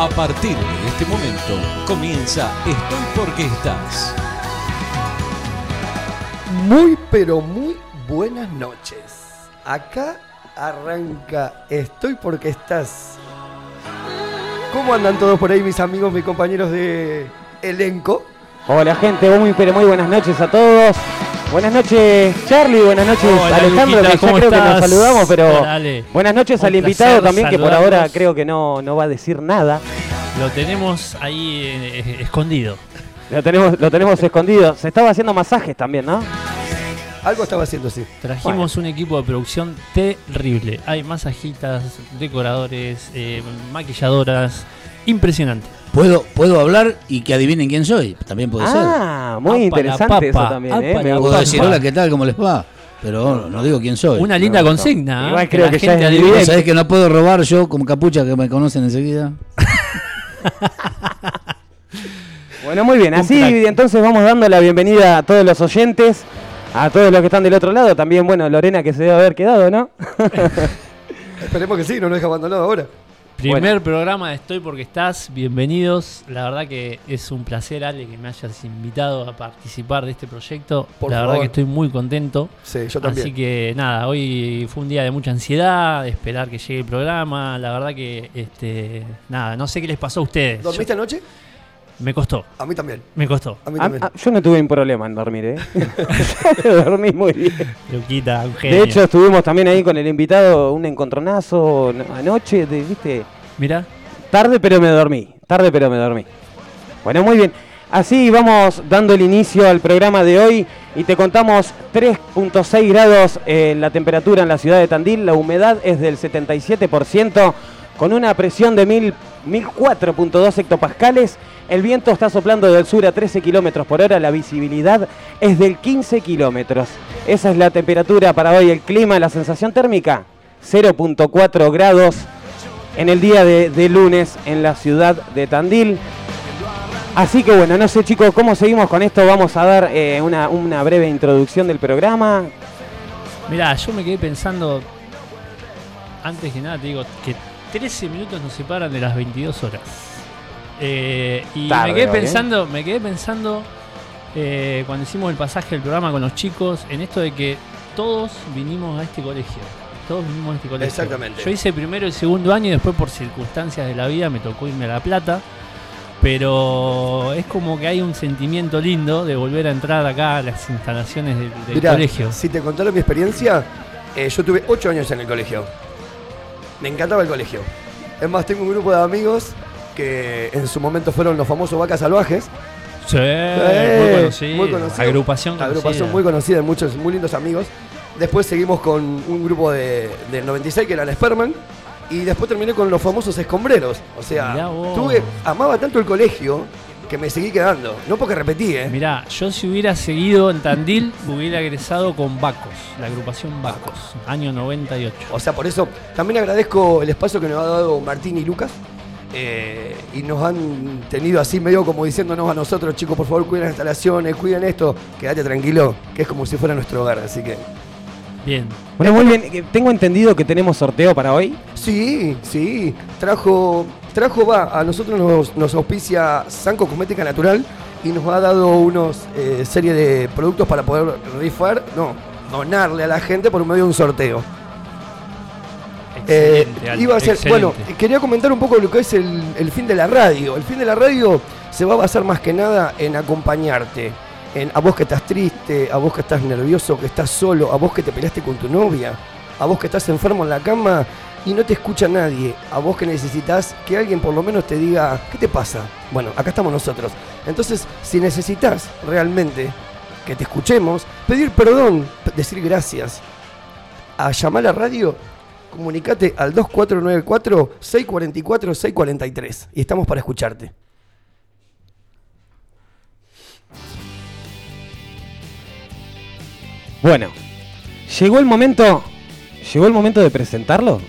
A partir de este momento comienza Estoy porque estás. Muy pero muy buenas noches. Acá arranca Estoy porque estás. ¿Cómo andan todos por ahí mis amigos, mis compañeros de elenco? Hola gente, muy pero muy buenas noches a todos. Buenas noches Charlie, buenas noches Hola, Alejandro, Luquita, que ya ¿cómo creo que nos saludamos, pero buenas noches Un al invitado también, que por ahora creo que no, no va a decir nada. Lo tenemos ahí eh, eh, escondido. Lo tenemos, lo tenemos escondido. Se estaba haciendo masajes también, ¿no? Algo estaba haciendo así. Trajimos un equipo de producción terrible. Hay masajistas, decoradores, eh, maquilladoras. Impresionante. Puedo, puedo hablar y que adivinen quién soy. También puede Ah, muy Apa la interesante eso también, apa ¿eh? Me ser. Puedo decir hola, ¿qué tal? ¿Cómo les va? Pero no digo quién soy. Una linda consigna. ¿eh? Igual creo la que ya gente es adivine. ¿Sabés que no puedo robar yo como capucha que me conocen enseguida? Bueno, muy bien. Así entonces vamos dando la bienvenida a todos los oyentes, a todos los que están del otro lado. También, bueno, Lorena que se debe haber quedado, ¿no? Esperemos que sí, no nos deja abandonado ahora. Primer Bueno. programa de Estoy porque estás. Bienvenidos. La verdad que es un placer, Ale, que me hayas invitado a participar de este proyecto. Por la favor. verdad que estoy muy contento. Sí, yo también. Así que nada, hoy fue un día de mucha ansiedad, de esperar que llegue el programa. La verdad que, este, nada, no sé qué les pasó a ustedes. ¿Dormiste anoche? Me costó, A mí también. me costó. A mí Ah, también. ah, yo no tuve un problema en dormir, ¿eh? Yo dormí muy bien. Luquita, un genio. De hecho, estuvimos también ahí con el invitado, un encontronazo no- anoche, de- ¿viste? Mirá, Tarde, pero me dormí. Tarde, pero me dormí. Bueno, muy bien. Así vamos dando el inicio al programa de hoy y te contamos 3.6 grados en la temperatura en la ciudad de Tandil. La humedad es del 77% con una presión de 1000 1004.2 hectopascales. El viento está soplando del sur a 13 kilómetros por hora. La visibilidad es del 15 kilómetros. Esa es la temperatura para hoy. El clima, la sensación térmica, 0.4 grados en el día de, lunes en la ciudad de Tandil. Así que bueno, no sé chicos, ¿cómo seguimos con esto? Vamos a dar eh, una, una breve introducción del programa. mirá, yo me quedé pensando, antes que nada te digo, que 13 minutos nos separan de las 22 horas. Eh, y Tarde me quedé ¿eh? pensando, me quedé pensando eh, cuando hicimos el pasaje del programa con los chicos, en esto de que todos vinimos a este colegio. Todos vinimos a este colegio. Exactamente. Yo hice primero el segundo año y después por circunstancias de la vida me tocó irme a La Plata. Pero es como que hay un sentimiento lindo de volver a entrar acá a las instalaciones del, del Mirá, colegio. si te contaron mi experiencia, eh, yo tuve 8 años en el colegio. Me encantaba el colegio. Es más, tengo un grupo de amigos que en su momento fueron los famosos vacas salvajes. Sí, muy conocido. muy conocido. Agrupación. Agrupación muy conocida, muchos muy lindos amigos. Después seguimos con un grupo de, del 96 que eran Sperman. Y después terminé con los famosos escombreros. O sea, tuve, amaba tanto el colegio que me seguí quedando. No porque repetí, ¿eh? Mirá, yo si hubiera seguido en Tandil, hubiera egresado con Bacos, la agrupación Bacos, año 98. O sea, por eso también agradezco el espacio que nos ha dado Martín y Lucas. Eh, y nos han tenido así medio como diciéndonos a nosotros, chicos, por favor, cuiden las instalaciones, cuiden esto, quédate tranquilo, que es como si fuera nuestro hogar, así que... Bien. Bueno, muy bien. eh, Tengo entendido que tenemos sorteo para hoy. Sí, sí, trajo, trajo, va, a nosotros nos, nos auspicia Sanco Cosmética Natural y nos ha dado unos eh, serie de productos para poder rifar, no, donarle a la gente por medio de un sorteo. Eh, iba a ser, excelente. bueno, quería comentar un poco lo que es el, el fin de la radio. El fin de la radio se va a basar más que nada en acompañarte. En, a vos que estás triste, a vos que estás nervioso, que estás solo, a vos que te peleaste con tu novia, a vos que estás enfermo en la cama y no te escucha nadie, a vos que necesitas que alguien por lo menos te diga, ¿qué te pasa? Bueno, acá estamos nosotros. Entonces, si necesitas realmente que te escuchemos, pedir perdón, decir gracias, a llamar a la radio, comunicate al 2494-644-643 y estamos para escucharte. Bueno, llegó el momento. ¿Llegó el momento de presentarlo?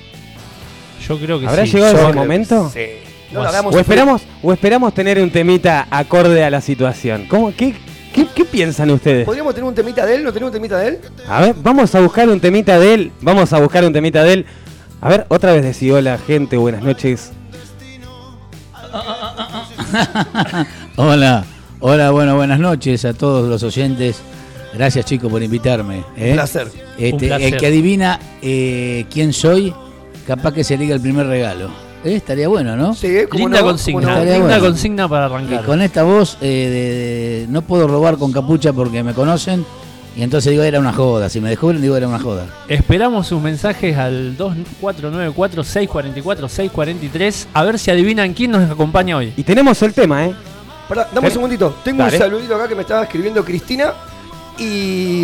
Yo creo que ¿Habrá sí. llegado ese momento? Sí. No O lo hagamos ¿O sufrir. esperamos, ¿O esperamos tener un temita acorde a la situación? ¿Cómo, qué, qué, qué piensan ustedes? ¿Podríamos tener un temita de él? ¿No tenemos un temita de él? A ver, vamos a buscar un temita de él. Vamos a buscar un temita de él. A ver, otra vez decí hola, gente, buenas noches. Hola, hola, bueno, buenas noches a todos los oyentes. Gracias chicos por invitarme. ¿eh? Un placer. Este, Un placer. El que adivina eh, quién soy, capaz que se liga el primer regalo. ¿Eh? Estaría bueno, ¿no? Sí. ¿Cómo Linda no? consigna, ¿Cómo no? Linda bueno. consigna para Y arrancar. con esta voz eh, de- de- no puedo robar con capucha porque me conocen. Y entonces digo, era una joda. Si me descubren, digo, era una joda. Esperamos sus mensajes al 2494-644-643 a ver si adivinan quién nos acompaña hoy. Y tenemos el tema, ¿eh? Pará, dame un segundito. Tengo Dale. un saludito acá que me estaba escribiendo Cristina. Y,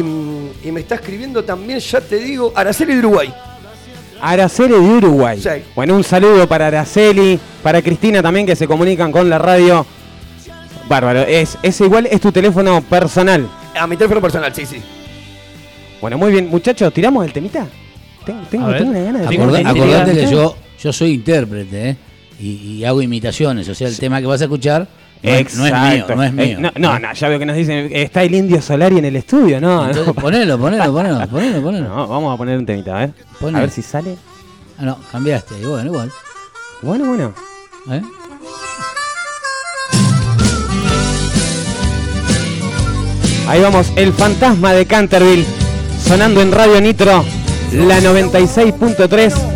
y me está escribiendo también, ya te digo, Araceli de Uruguay. Araceli de Uruguay. Sí. Bueno, un saludo para Araceli, para Cristina también que se comunican con la radio. Bárbaro, es, es igual, es tu teléfono personal. A mi teléfono personal, sí, sí. Bueno, muy bien, muchachos, ¿tiramos el temita? Tengo, una gana de una acordate que yo, yo soy intérprete ¿eh? y, y hago imitaciones. O sea, el tema que vas a escuchar no es, no es mío. No es Eh, mío. no, no, no, ya veo que nos dicen, está el indio Solari en el estudio, no, Entonces, no. ponelo, ponelo, ponelo, ponelo, ponelo. No, vamos a poner un temita, a ver. A ver si sale. Ah, no, cambiaste. Bueno, igual. Bueno, bueno. ¿eh? Ahí vamos, el fantasma de Canterville, sonando en Radio Nitro, la 96.3.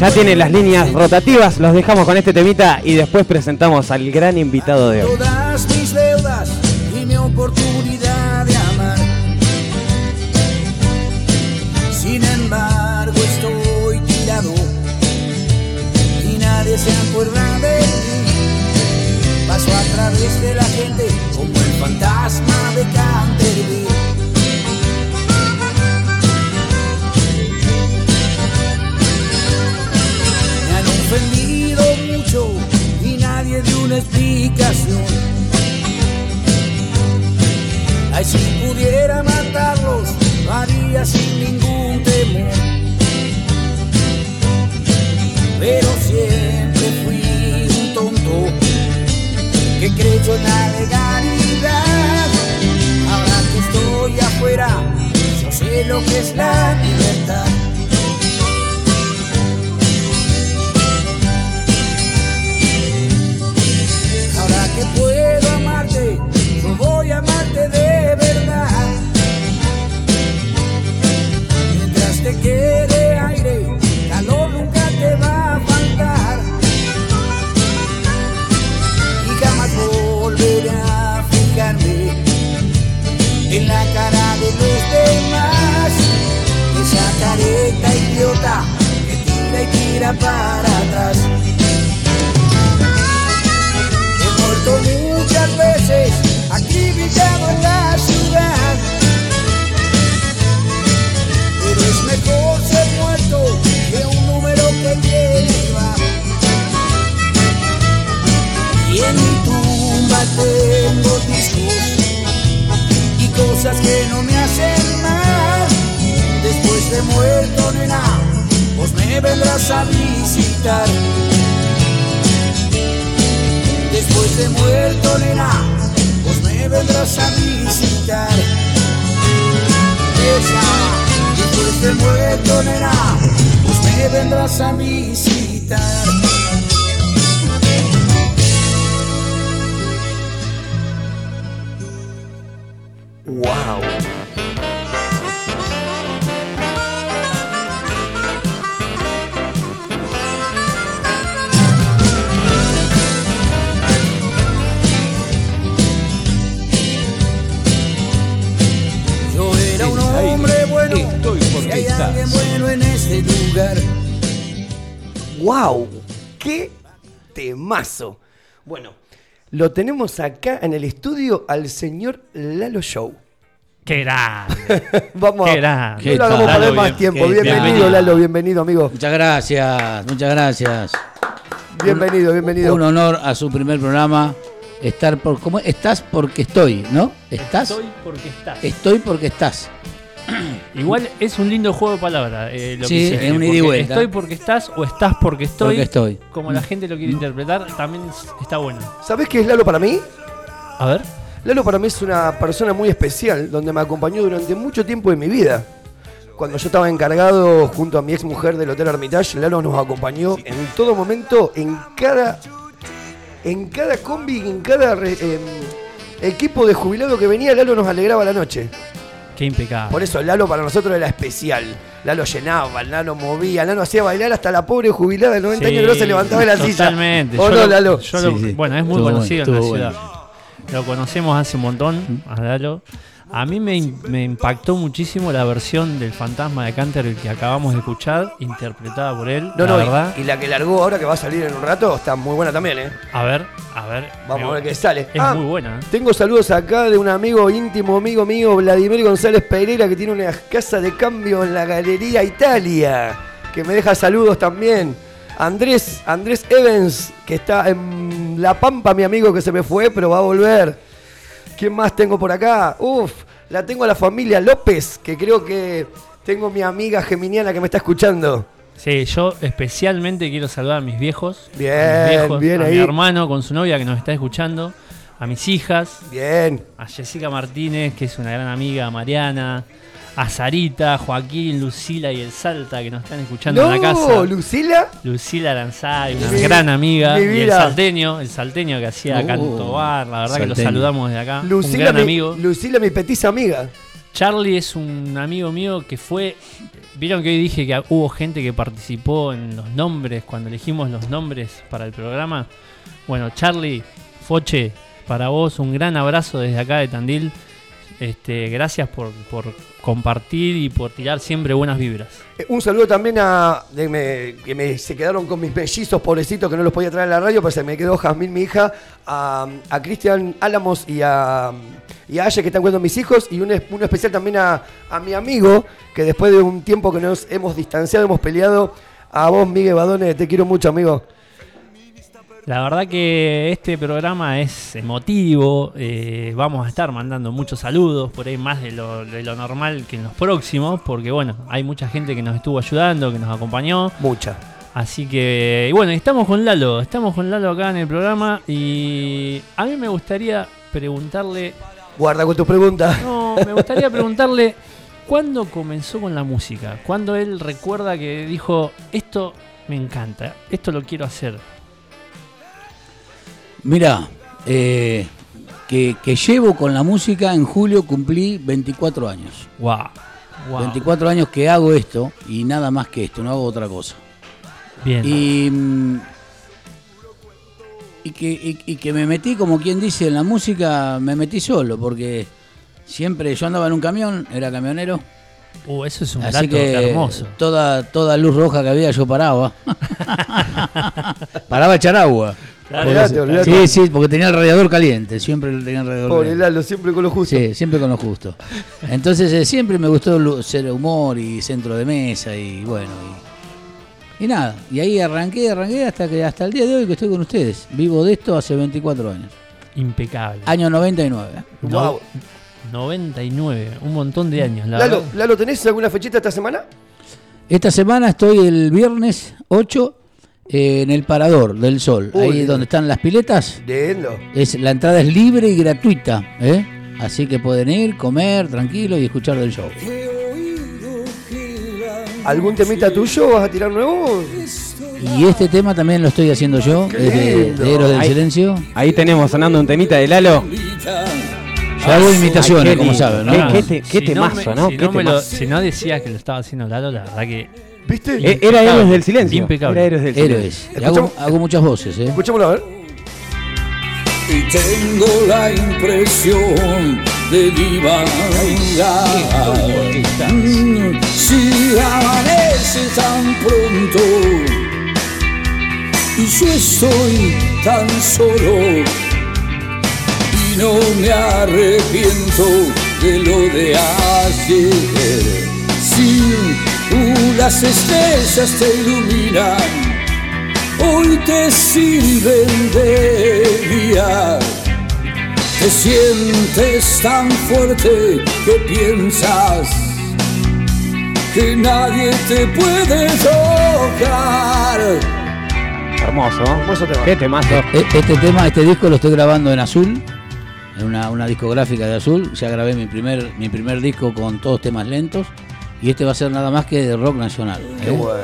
Ya tiene las líneas rotativas, los dejamos con este temita y después presentamos al gran invitado de hoy. todas mis deudas y mi oportunidad de amar. Sin embargo, estoy tirado y nadie se acuerda de mí. Paso a través de la gente como el fantasma de Canterville. Nadie dio una explicación. Ay, si pudiera matarlos, lo tenemos acá en el estudio al señor Lalo Show. ¡Qué grande! Vamos Qué a. grande. No lo hagamos Lalo, perder más bien- tiempo. qué- Bienvenido, bienvenido. Lalo, bienvenido, amigo. Muchas gracias, muchas gracias. Bienvenido, bienvenido. Un honor a su primer programa. Estar por. ¿Cómo? Estás porque estoy, ¿no? ¿Estás? Estoy porque estás. Estoy porque estás. Igual es un lindo juego de palabras. eh, lo Sí, que es un ida y porque vuelta. Estoy porque estás o estás porque estoy. Porque estoy. Como la gente lo quiere interpretar, también es- está bueno. ¿Sabés qué es Lalo para mí? A ver. Lalo para mí es una persona muy especial, donde me acompañó durante mucho tiempo de mi vida. Cuando yo estaba encargado junto a mi ex mujer del Hotel Hermitage, Lalo nos acompañó en todo momento, en cada en cada combi, en cada em, equipo de jubilado que venía, Lalo nos alegraba la noche. Qué impecable. Por eso Lalo para nosotros era especial. Lalo llenaba, Lalo movía, Lalo hacía bailar hasta la pobre jubilada de 90 Sí, años que no se levantaba de la silla. Totalmente. ¿O Yo no, lo- Lalo? yo lo- Sí, sí. Bueno, es muy Estuvo conocido bueno, en la ciudad. Lo conocemos hace un montón, a Lalo. A mí me, impactó muchísimo la versión del fantasma de Canterville que acabamos de escuchar, interpretada por él. No, la no, y- verdad. y, la que largó ahora que va a salir en un rato está muy buena también, ¿eh? A ver, a ver. Vamos a ver qué sale. Es Ah, muy buena. ¿eh? Tengo saludos acá de un amigo íntimo, amigo mío, Vladimir González Pereira, que tiene una casa de cambio en la Galería Italia, que me deja saludos también. Andrés, Andrés Evans, que está en La Pampa, mi amigo que se me fue, pero va a volver. ¿Quién más tengo por acá? Uf, la tengo a la familia López, que creo que tengo mi amiga geminiana que me está escuchando. Sí, yo especialmente quiero saludar a mis viejos. Bien, a mis viejos, bien a ahí. mi hermano con su novia que nos está escuchando. A mis hijas. Bien. A Jessica Martínez, que es una gran amiga. A Mariana. A Sarita, Joaquín, Lucila y el Salta que nos están escuchando en la casa. Lucila. Lucila Aranzay, una Mi- gran amiga. mi Y el salteño, el salteño que hacía Uh, Cantobar. La verdad que lo saludamos desde acá. Lucila, un gran mi, amigo. Lucila, mi petiza amiga. Charlie es un amigo mío que fue. Vieron que hoy dije que hubo gente que participó en los nombres, cuando elegimos los nombres para el programa. Bueno, Charlie, Foche, para vos un gran abrazo desde acá de Tandil. Este, gracias por, por compartir y por tirar siempre buenas vibras. Eh, Un saludo también a que me, se quedaron con mis mellizos pobrecitos que no los podía traer a la radio, pero se me quedó Jazmín, mi hija, a, a Cristian Álamos y a, y a que están cuidando mis hijos, y un, uno especial también a, a mi amigo, que después de un tiempo que nos hemos distanciado, hemos peleado, a vos, Miguel Badone, te quiero mucho, amigo. La verdad que este programa es emotivo, eh, vamos a estar mandando muchos saludos, por ahí más de lo, de lo normal que en los próximos, porque bueno, hay mucha gente que nos estuvo ayudando, que nos acompañó, Mucha. así que, y bueno, estamos con Lalo, estamos con Lalo acá en el programa y a mí me gustaría preguntarle, Guarda con tus preguntas. no, me gustaría preguntarle, ¿cuándo comenzó con la música? ¿Cuándo él recuerda que dijo, esto me encanta, esto lo quiero hacer? Mira, eh, que, que llevo con la música, en julio cumplí 24 años. Wow. wow. 24 años que hago esto y nada más que esto, no hago otra cosa. Bien. Y, mm, y, que, y- y que me metí, como quien dice, en la música, me metí solo, porque siempre yo andaba en un camión, era camionero. Uh, eso es un Así dato que hermoso. Toda, toda luz roja que había yo paraba. paraba a echar agua. Sí, sí, porque tenía el radiador caliente, siempre tenía el radiador Pobre caliente. Lalo, siempre con lo justo. Sí, siempre con lo justo. Entonces eh, siempre me gustó ser humor y centro de mesa y bueno. Y, y nada, y ahí arranqué, arranqué hasta que hasta el día de hoy que estoy con ustedes. Vivo de esto hace 24 años. Impecable. Año 99. Wow. 99, un montón de años. La. Lalo, ¿tenés alguna fechita esta semana? Esta semana estoy el viernes 8 eh, en el Parador del Sol, Uy, ahí donde están las piletas. Lindo. Es, la entrada es libre y gratuita, ¿eh? así que pueden ir, comer tranquilo y escuchar del show. ¿Algún temita tuyo vas a tirar nuevo? Y este tema también lo estoy haciendo yo, es de, Héroes del Ahí- Silencio. Ahí tenemos sonando un temita de Lalo. Yo hago imitaciones, Ay, qué como saben, ¿no? Qué- Ah, qué te- qué si temazo, me- ¿no? Si Qué no, me lo- temazo. si no decías que lo estaba haciendo Lalo, la verdad que. ¿Viste? Eh, Era Héroes del Silencio. Impecable. Era Héroes del Silencio. Héroes. Hago, hago muchas voces, ¿eh? Escuchémoslo a ver. y tengo la impresión de divagar. Mm, Si amanece tan pronto y yo estoy tan solo y no me arrepiento de lo de ayer. Si uh, las estrellas te iluminan hoy te sirven de guía. Te sientes tan fuerte que piensas que nadie te puede tocar. Hermoso. Hermoso tema. Qué temazo. E- Este tema, este disco lo estoy grabando en Azul, en una, una discográfica de Azul. Ya grabé mi primer, mi primer disco con todos temas lentos Y este va a ser nada más que de rock nacional. Qué ¿eh? bueno.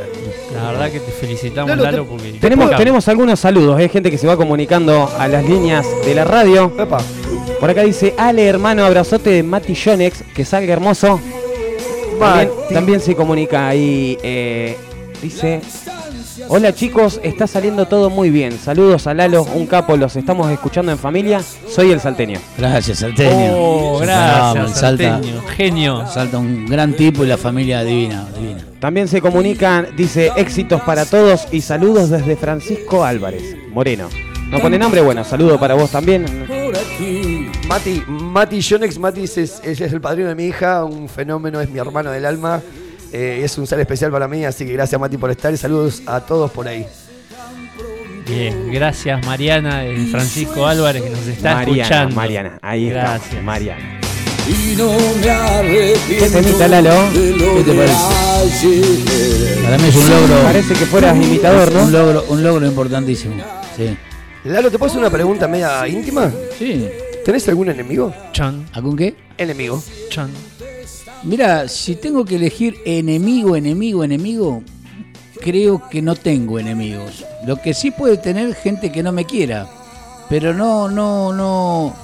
La verdad que te felicitamos, Lalo, Lalo, te- porque. Tenemos, tenemos algunos saludos, hay gente que se va comunicando a las líneas de la radio. Epa. Por acá dice, Ale hermano, abrazote de Mati Jonex, que salga hermoso. También se comunica ahí, eh, dice, hola chicos, está saliendo todo muy bien. Saludos a Lalo, un capo, los estamos escuchando en familia. Soy el salteño. Gracias, Salteño. Oh, No, gracias, Salta, Salteño. Genio. Salta un gran tipo y la familia divina, divina. También se comunican, dice, éxitos para todos y saludos desde Francisco Álvarez, Moreno. No pone nombre, bueno, saludo para vos también. por aquí. Mati, Mati Jonex, Mati es, es- es el padrino de mi hija, un fenómeno, es mi hermano del alma. Eh, es un ser especial para mí, así que gracias Mati por estar y saludos a todos por ahí. Bien, gracias Mariana de Francisco Álvarez que nos está Mariana, escuchando. Mariana, ahí está, Gracias. Mariana. Y no me arrepiento ¿Qué temita, Lalo? ¿Qué te parece? Para mí es un logro. Parece que fueras imitador, Un ¿no? logro, un logro importantísimo. Sí. Lalo, ¿te puedo hacer una pregunta media íntima? Sí. ¿Tenés algún enemigo? Chan, ¿Algún qué? Enemigo. chan. Mira, si tengo que elegir enemigo, enemigo, enemigo, creo que no tengo enemigos. Lo que sí puede tener gente que no me quiera, pero no, no, no,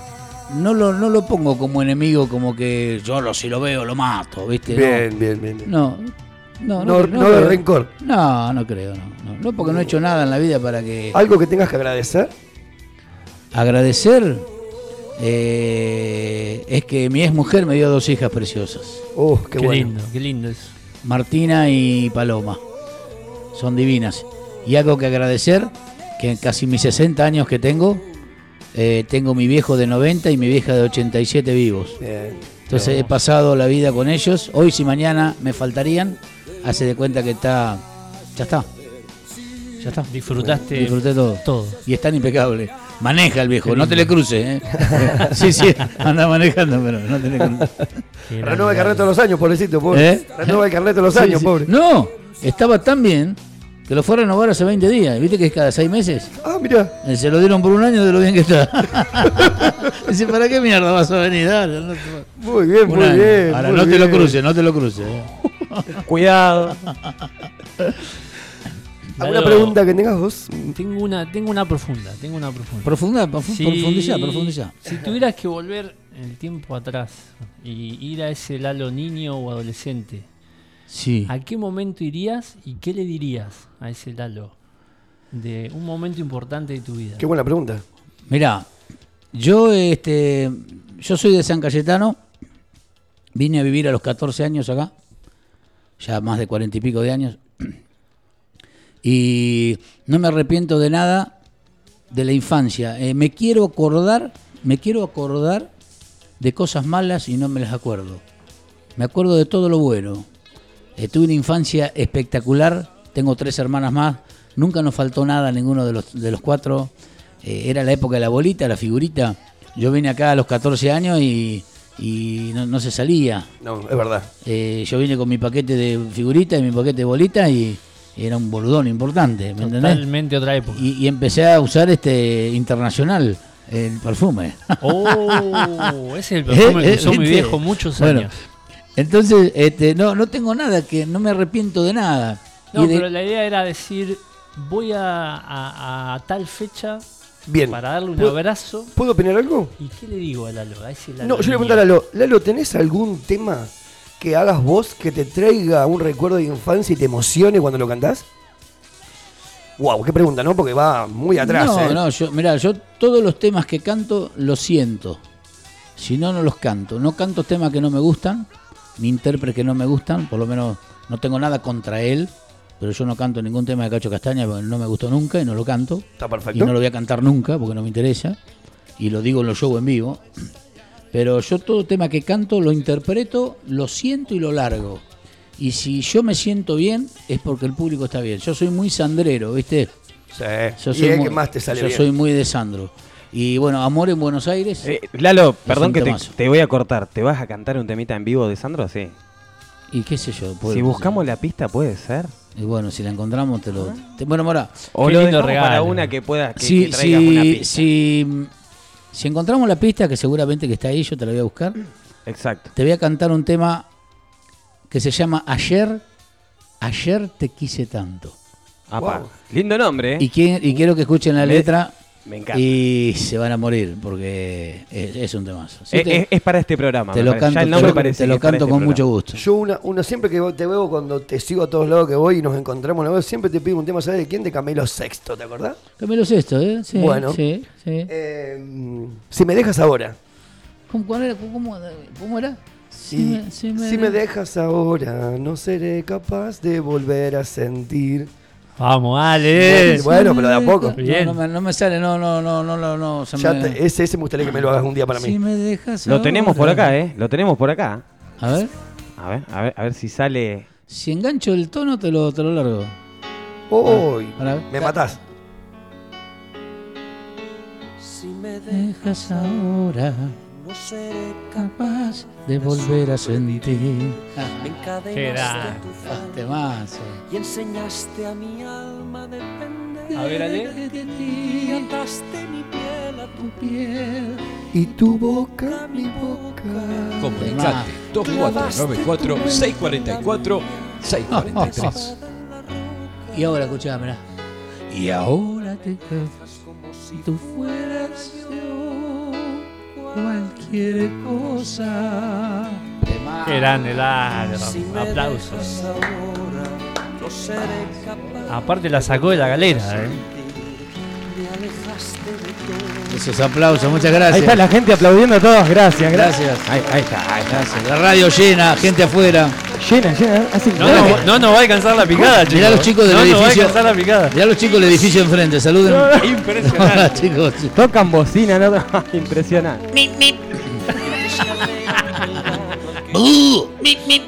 no lo, no lo pongo como enemigo, como que yo lo, si lo veo lo mato, ¿viste? No. Bien, bien, bien. bien. No, no, No, no de creo. rencor. No, no creo, no, no. No, porque no he hecho nada en la vida para que ¿Algo que tengas que agradecer? agradecer. Eh, es que mi ex mujer me dio dos hijas preciosas. Oh, Qué, qué, bueno. lindo, qué lindo eso. Martina y Paloma. Son divinas. Y algo que agradecer, que en casi mis 60 años que tengo, eh, tengo mi viejo de 90 y mi vieja de 87 vivos. Bien. Entonces he pasado la vida con ellos. Hoy si mañana me faltarían, hace de cuenta que está... Ya está. Ya está. Disfrutaste Disfruté todo. todo. Y están impecables. Maneja el viejo, no te le cruces, ¿eh? sí, sí, anda manejando, pero no te le cruces. Qué Renueva el carnet todos los años, pobrecito, pobre. ¿Eh? Renueva el carnet todos los Sí, años, sí. pobre. No, estaba tan bien que lo fue a renovar hace 20 días. ¿Viste que es cada 6 meses? Ah, mira. Eh, Se lo dieron por un año de lo bien que está. Dice, ¿para qué mierda vas a venir? Dale, no te- Muy bien, un muy año. bien. Ahora, muy no te lo cruces, no te lo cruces. eh. ¿Alguna pregunta que tengas vos? Tengo una, tengo una profunda, tengo una profunda. Profunda, profu- Si- profundiza, profundiza. Si tuvieras que volver el tiempo atrás y ir a ese Lalo niño o adolescente, Sí. ¿a qué momento irías y qué le dirías a ese Lalo de un momento importante de tu vida? Qué buena pregunta. Mirá, yo, este, yo soy de San Cayetano. Vine a vivir a los 14 años acá. Ya más de 40 y pico de años. Y no me arrepiento de nada de la infancia. Eh, me quiero acordar, me quiero acordar de cosas malas y no me las acuerdo. Me acuerdo de todo lo bueno. Eh, tuve una infancia espectacular. Tengo tres hermanas más. Nunca nos faltó nada a ninguno de los, de los cuatro. Eh, era la época de la bolita, la figurita. Yo vine acá a los 14 años y, y no, no se salía. No, es verdad. Eh, yo vine con mi paquete de figurita y mi paquete de bolita y era un boludón importante, ¿me entendés? Totalmente otra época. Y, y empecé a usar este internacional, el perfume. Oh, ese es el perfume Eh, que eh, usó mi viejo muchos Bueno, años. Entonces, este, no, no tengo nada que, no me arrepiento de nada. No, de- pero la idea era decir, voy a, a- a tal fecha Bien. para darle un ¿Puedo- abrazo. ¿Puedo opinar algo? ¿Y qué le digo a Lalo? A ese Lalo No, yo le niño? pregunto a Lalo, Lalo, ¿tenés algún tema que hagas vos que te traiga un recuerdo de infancia y te emocione cuando lo cantás? Wow, qué pregunta, ¿no? Porque va muy atrás, No, ¿eh? no, yo, mirá, yo todos los temas que canto los siento. Si no, no los canto. No canto temas que no me gustan, ni intérpretes que no me gustan, por lo menos no tengo nada contra él, pero yo no canto ningún tema de Cacho Castaña porque no me gustó nunca y no lo canto. Está Y perfecto. no lo voy a cantar nunca porque no me interesa. Y lo digo en los shows en vivo. Pero yo todo tema que canto lo interpreto, lo siento y lo largo. Y si yo me siento bien, es porque el público está bien. Yo soy muy sandrero, ¿viste? Sí. Yo y soy es muy, que más te sale yo bien. soy muy de Sandro. Y bueno, Amor en Buenos Aires. Eh, Lalo, perdón que te, te voy a cortar. ¿Te vas a cantar un temita en vivo de Sandro? Sí. Y qué sé yo. Si ser. buscamos la pista, puede ser. Y bueno, si la encontramos, te lo. te- bueno, Mora. O lo lindo dejamos para regalo. una que pueda que, que traigas una pista. si, si encontramos la pista, que seguramente que está ahí, yo te la voy a buscar. Exacto. Te voy a cantar un tema que se llama Ayer, Ayer te quise tanto. Apa, Wow. Lindo nombre, ¿eh? Y, qui- y quiero que escuchen la Me- letra me encanta. y se van a morir porque es, es un temazo. Sí, te, es, para este programa. te lo canto, Ya el te nombre lo- parece te lo canto este con programa. mucho gusto. Yo una, una siempre que te veo cuando te sigo a todos lados que voy y nos encontramos, una vez, siempre te pido un tema, ¿sabes de quién? De Camilo Sexto, ¿te acordás? Camilo Sesto, ¿eh? Sí, Bueno. sí, sí. Eh, si me dejas ahora. ¿Cómo, cuál era? ¿Cómo, cómo era? Si me- si me si me de- dejas ahora, no seré capaz de volver a sentir. Vamos, Ale. Bueno, pero de a poco. No, Bien. No, me, no me sale, no, no, no, no, no, no. se Ya me- te- ese, ese me gustaría que me lo hagas un día para Si mí. me dejas Lo tenemos por acá, ¿eh? Lo tenemos por acá. A ver, A ver, a ver, a ver si sale. si engancho el tono te lo, te lo largo. Uy, Para me matás. Si me Dejas ahora no seré capaz de volver a sentir. Me Qué grande. encadenaste tu falda Temazo. y enseñaste a mi alma a depender. A ver, Ale. Y ataste mi piel a tu piel. Y tu boca, mi boca. Comunicate 2494-644-643. Y ahora, escuchá, mirá. Y ahora te quedas como si tú fueras yo. Cualquier cosa. Qué grande, Lalo. Si me Aplausos. ahora, Aparte la sacó de la galera, ¿eh? Me alejaste de todo. Esos aplausos, muchas gracias. Ahí está la gente aplaudiendo a todos. Gracias, gracias. Gracias. Ahí, ahí está, ahí está. Gracias. La radio llena, gente afuera. Llena, llena. Hacen No, no, no nos va a alcanzar la picada, chicos. Mirá los chicos del no nos va a edificio. alcanzar la picada. Ya los chicos del edificio enfrente, saluden. Hola, Impresionante. chicos. Tocan bocina, ¿no? Impresionante. Uh, mip, mip.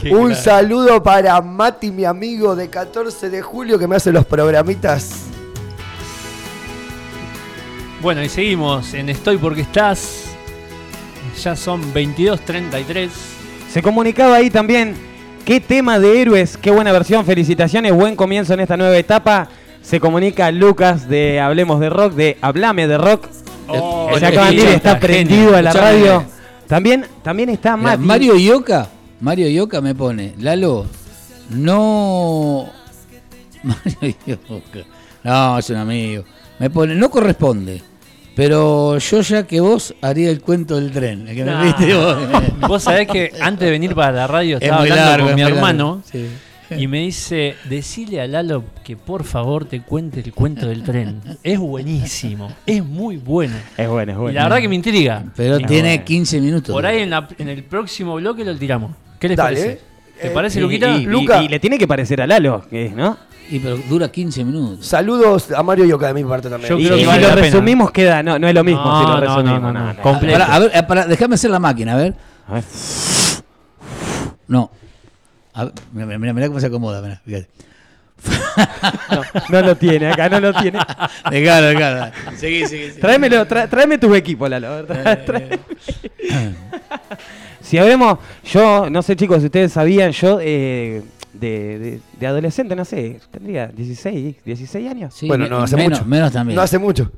Qué Un saludo para Mati, mi amigo de 14 de julio, que me hace los programitas. Bueno, y seguimos en Estoy porque estás. Ya son 22.33. Se comunicaba ahí también. Qué tema de héroes, qué buena versión. Felicitaciones, buen comienzo en esta nueva etapa. Se comunica Lucas de Hablemos de Rock, de Hablame de Rock. Oh, el está prendido a la Escuchame. radio. También, también está Mirá. Mario Ioca, Mario Ioca me pone, Lalo, no. Mario Ioca, no, es un amigo. Me pone, no corresponde. Pero yo ya que vos haría el cuento del tren. el que me viste vos. Vos sabés que antes de venir para la radio Es estaba hablando largo, con es mi hermano. Sí. y me dice, decile a Lalo que por favor te cuente el cuento del tren. Es buenísimo, es muy bueno. Es bueno, es Y bueno. la verdad que me intriga. Pero tiene bueno. 15 minutos. Por ahí en, la- en el próximo bloque lo tiramos. ¿Qué les Dale. parece? ¿Te Eh, parece, Y- Luquita? y, y- Luca. y le tiene que parecer a Lalo, que, ¿no? Y pero dura 15 minutos. Saludos a Mario Yoka de mi parte también. Yo Y, creo que y vale si lo pena. resumimos queda, no, no es lo mismo No, si lo no, resumimos. no, no, no. no. Completo. Pará, a ver, eh, pará, déjame hacer la máquina, a ver. A ver. No. A ver, mira, mira, mira cómo se acomoda, mira, fíjate. No, no lo tiene, acá no lo tiene. Dejalo, dejalo. Seguí, seguí, seguí. Tráemelo, tra- tráeme tus equipos, Lalo. tra- tráeme. Si hablemos, yo, no sé chicos si ustedes sabían, yo eh, de, de- de adolescente, no sé, tendría 16, 16 años. Sí, Bueno, no hace menos, mucho. menos también. No hace mucho.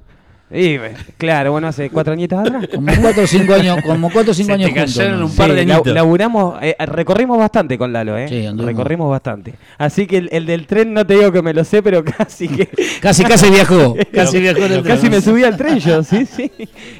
Y, claro, bueno, hace cuatro añitos atrás. Como 4 o 5 años, como 4 o 5 Se te años juntos. cayeron ¿no? un par de laburamos, eh, recorrimos bastante con Lalo, ¿eh? Sí, recorrimos bastante. Así que el, el del tren no te digo que me lo sé, pero casi que... Casi, casi viajó. Casi viajó en el Casi tren. me subí al tren yo, sí, sí.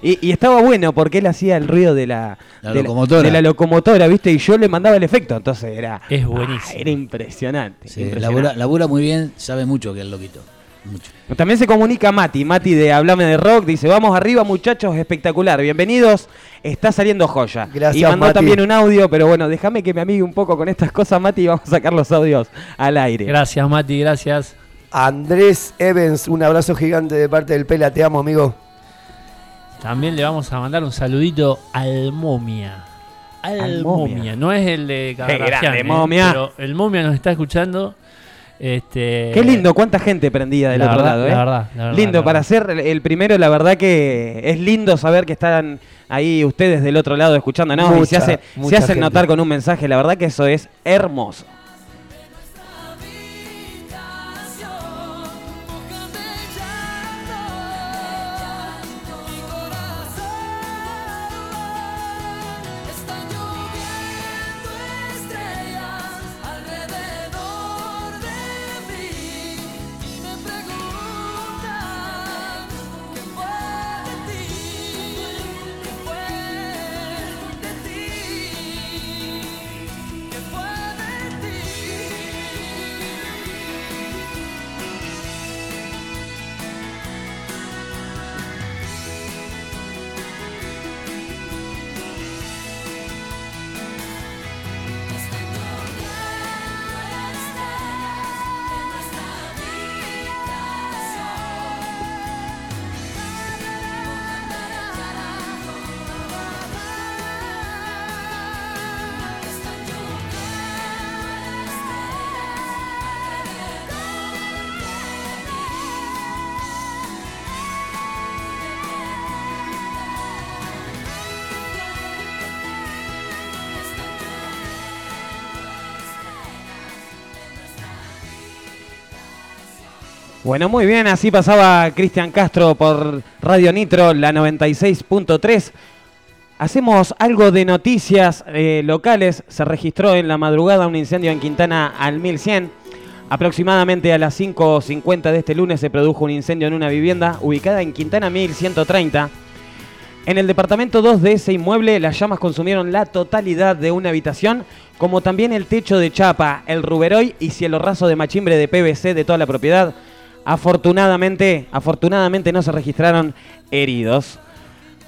Y, y estaba bueno porque él hacía el ruido de la, La de locomotora. de la locomotora, ¿viste? Y yo le mandaba el efecto, entonces era. Es buenísimo. ah, era impresionante. Sí, impresionante. labura, labura muy bien, sabe mucho que el loquito. Mucho. También se comunica Mati, Mati de Hablame de Rock, dice, vamos arriba muchachos, espectacular, bienvenidos, está saliendo joya. Gracias, y mandó Mati. también un audio, pero bueno, déjame que me amigue un poco con estas cosas, Mati, y vamos a sacar los audios al aire. Gracias, Mati, gracias. Andrés Evans, un abrazo gigante de parte del Pela. Te amo, amigo. También le vamos a mandar un saludito al Momia. Al, Al momia. Momia. No es el de grande, ¿eh? Momia. Pero el Momia nos está escuchando. Este, Qué lindo, cuánta gente prendida del la otro verdad, lado, ¿eh? la verdad, la verdad, lindo, la para ser el, primero, la verdad que es lindo saber que están ahí ustedes del otro lado escuchándonos y se Mucha, hacen, se mucha hacen gente. notar con un mensaje, la verdad que eso es hermoso. Bueno, muy bien, así pasaba Cristian Castro por Radio Nitro, la 96.3. Hacemos algo de noticias eh, locales. Se registró en la madrugada un incendio en Quintana al 1100. Aproximadamente a las 5.50 de este lunes se produjo un incendio en una vivienda ubicada en Quintana 1130. En el departamento 2 de ese inmueble, las llamas consumieron la totalidad de una habitación, como también el techo de chapa, el ruberoy y cielo raso de machimbre de PVC de toda la propiedad. Afortunadamente, afortunadamente no se registraron heridos.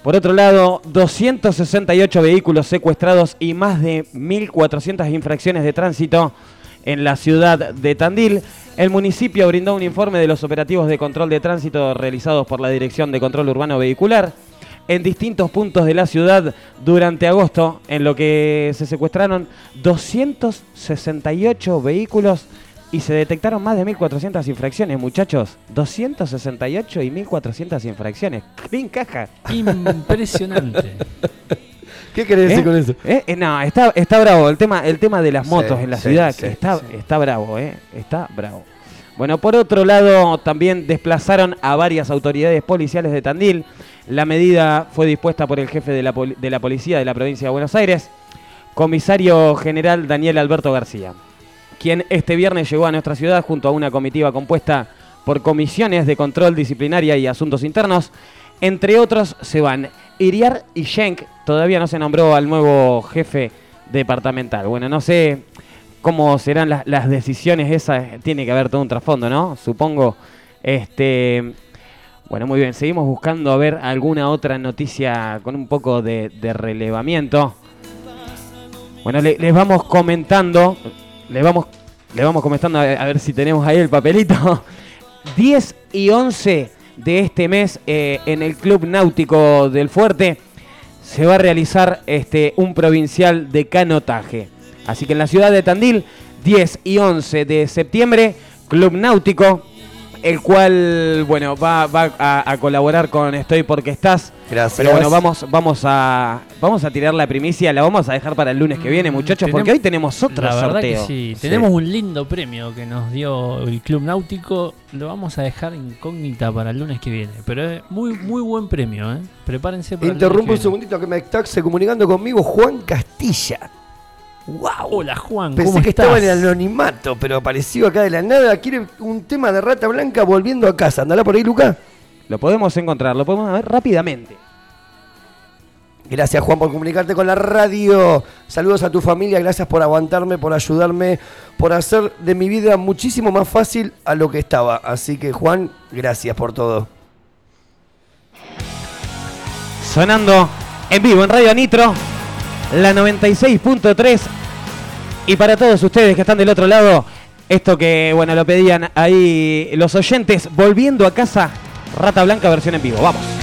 Por otro lado, 268 vehículos secuestrados y más de 1.400 infracciones de tránsito en la ciudad de Tandil. El municipio brindó un informe de los operativos de control de tránsito realizados por la Dirección de Control Urbano Vehicular en distintos puntos de la ciudad durante agosto, en lo que se secuestraron 268 vehículos y se detectaron más de 1.400 infracciones, muchachos. 268 y 1.400 infracciones. ¡Qué encaja! Impresionante. ¿Qué querés decir ¿Eh? con eso? ¿Eh? Eh, no, está, está bravo. El tema, el tema de las Sí, motos en la sí, ciudad, sí, que está, sí. está bravo, ¿eh? Está bravo. Bueno, por otro lado, también desplazaron a varias autoridades policiales de Tandil. La medida fue dispuesta por el jefe de la, de la policía de la provincia de Buenos Aires, comisario general Daniel Alberto García, quien este viernes llegó a nuestra ciudad junto a una comitiva compuesta por comisiones de control disciplinaria y asuntos internos. Entre otros se van Iriar y Schenk, todavía no se nombró al nuevo jefe departamental. Bueno, no sé cómo serán las, decisiones esas, tiene que haber todo un trasfondo, ¿no? Supongo. Este, bueno, muy bien, seguimos buscando a ver alguna otra noticia con un poco de, relevamiento. Bueno, le- les vamos comentando, les vamos, les vamos comentando a, a ver si tenemos ahí el papelito. 10 y 11 de este mes eh, en el Club Náutico del Fuerte se va a realizar este, un provincial de canotaje. Así que en la ciudad de Tandil, 10 y 11 de septiembre, Club Náutico, el cual, bueno, va, va a, a colaborar con Estoy Porque Estás. Gracias. Pero bueno, vamos, vamos, a, vamos a tirar la primicia, la vamos a dejar para el lunes que viene, muchachos, porque hoy tenemos otro La verdad sorteo. que sí. Sí. Tenemos un lindo premio que nos dio el Club Náutico. Lo vamos a dejar incógnita para el lunes que viene. Pero es muy, muy buen premio, ¿eh? Prepárense para el lunes Interrumpo que un viene. segundito que me está se comunicando conmigo Juan Castilla. ¡Wow! Hola Juan, Pensé ¿cómo que estás? estaba en el anonimato, pero apareció acá de la nada. Quiere un tema de rata blanca volviendo a casa. Andala por ahí, Luca. Lo podemos encontrar, lo podemos ver rápidamente. Gracias, Juan, por comunicarte con la radio. Saludos a tu familia. Gracias por aguantarme, por ayudarme, por hacer de mi vida muchísimo más fácil a lo que estaba. Así que, Juan, gracias por todo. Sonando en vivo en Radio Nitro, la 96.3. Y para todos ustedes que están del otro lado, esto que, bueno, lo pedían ahí los oyentes, volviendo a casa, Rata Blanca versión en vivo. Vamos.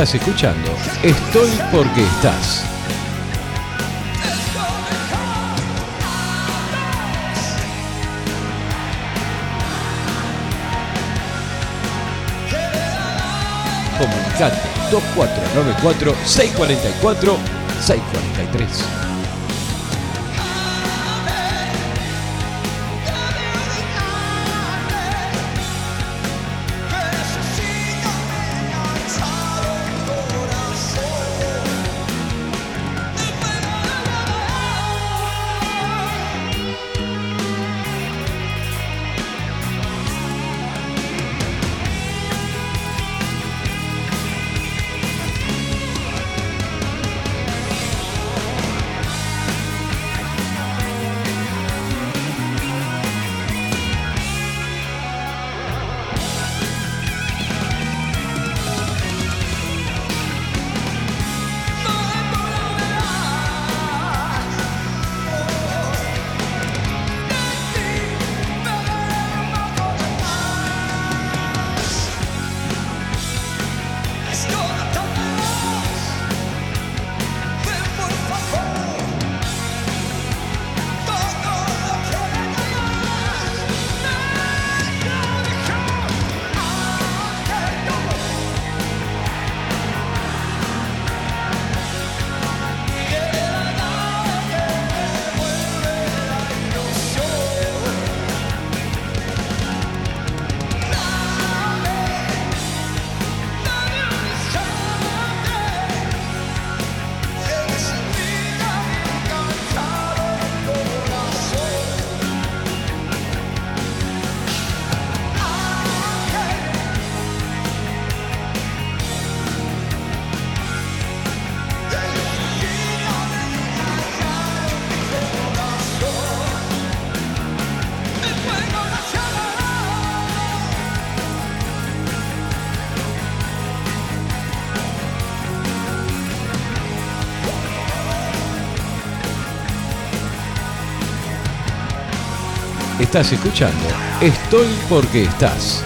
Estás escuchando Estoy porque estás. Comunicate 2494 644 643. Estás escuchando Estoy porque estás.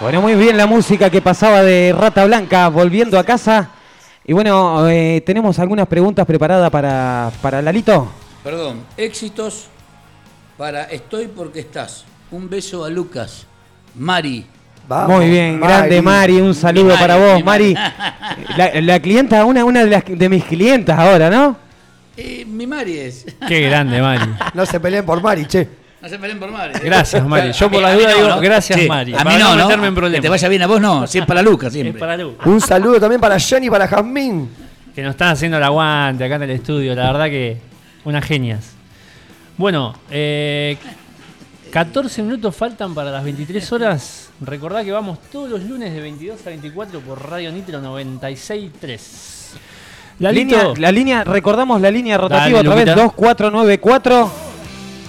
Bueno, muy bien la música que pasaba de Rata Blanca volviendo a casa. Y bueno, eh, tenemos algunas preguntas preparadas para, para Lalito. Perdón, éxitos para Estoy porque estás. Un beso a Lucas. Mari. Vamos, Muy bien, grande Mari, un saludo Mari, para vos, Mari. Mari. La, la clienta, una, una de, las, de mis clientas ahora, ¿no? Eh, mi Mari es. Qué grande, Mari. No se peleen por Mari, che. No se peleen por Mari. Gracias, Mari. Yo A por mí- la a mí duda no, digo, ¿no? gracias, Sí, Mari. A mí para no, ¿no? meterme en problemas. Que te vaya bien a vos, no. Si es para Lucas, Es siempre. para Lu, Un saludo también para Jenny y para Jazmín. que nos están haciendo el aguante acá en el estudio. La verdad que unas genias. Bueno, eh, 14 minutos faltan para las 23 horas. Recordá que vamos todos los lunes de 22 a 24 por Radio Nitro 96.3. Lalito, Línea, la línea, recordamos la línea rotativa Dale, otra vez, Luquita. 2494.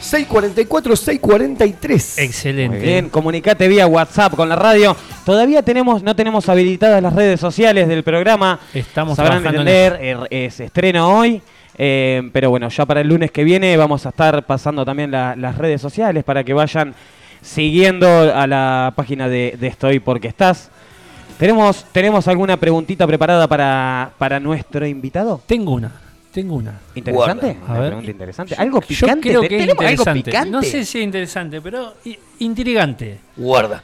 644, 643. excelente. Muy bien, comunicate vía WhatsApp con la radio. Todavía tenemos, no tenemos habilitadas las redes sociales del programa. Estamos Sabrán trabajando en entender, eh, es estreno hoy. eh, pero bueno, ya para el lunes que viene vamos a estar pasando también la- las redes sociales para que vayan siguiendo a la página de, de Estoy Porque Estás. ¿Tenemos, ¿Tenemos alguna preguntita preparada para, para nuestro invitado? Tengo una, tengo una. ¿Interesante? A Una ver. pregunta interesante. ¿Algo Yo picante? creo que es ¿Tenemos algo interesante. picante? No sé si es interesante, pero i- intrigante. Guarda.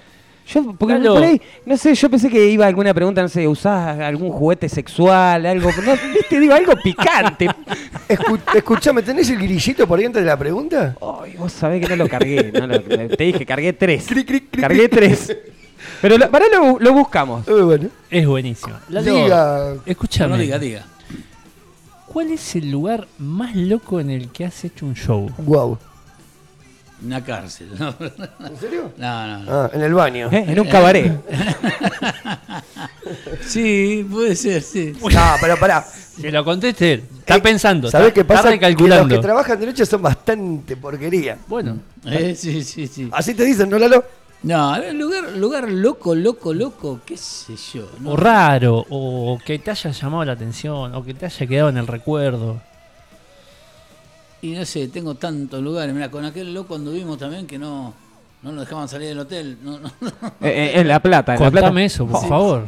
Yo, porque Lalo. por ahí, no sé, yo pensé que iba alguna pregunta, no sé, ¿usás algún juguete sexual? Algo, no, viste, digo, algo picante. Escu- escuchame, ¿tenés el grillito por ahí antes de la pregunta? Ay, vos sabés que no lo cargué, no lo- te dije, cargué tres. Cri, cri, cri, cargué cri. tres. Pero lo- para lo, lo buscamos. Eh, bueno. Es buenísimo. Lalo, Diga. escúchame. No diga, diga. ¿Cuál es el lugar más loco en el que has hecho un show? Guau. Una cárcel. No, ¿En serio? no, no. no. Ah, en el baño. ¿Eh? En un cabaret. Sí, puede ser, sí. No, pero pará. Que lo conteste él. Está Eh, pensando. ¿Sabés está, qué pasa? Está Que los que trabajan de noche son bastante porquería. Bueno, Eh, sí, sí, sí. Así te dicen, ¿no, Lalo? No, a ver, lugar, lugar loco, loco, loco, qué sé yo. ¿no? O raro, o que te haya llamado la atención, o que te haya quedado en el recuerdo. Y no sé, tengo tantos lugares. Mira, con aquel loco anduvimos también que no, no nos dejaban salir del hotel. No, no, no. Eh, eh, en La Plata, en La Plata. Contame eso, por Sí. favor.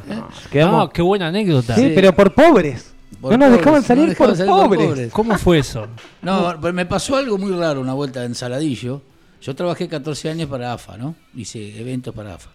Quedamos- Ah, qué buena anécdota. Sí, pero por pobres. Por no nos pobres, dejaban no salir, nos dejaban por, salir por pobres. pobres. ¿Cómo fue eso? No, pero me pasó algo muy raro una vuelta en Saladillo. Yo trabajé 14 años para AFA, ¿no? Hice eventos para AFA.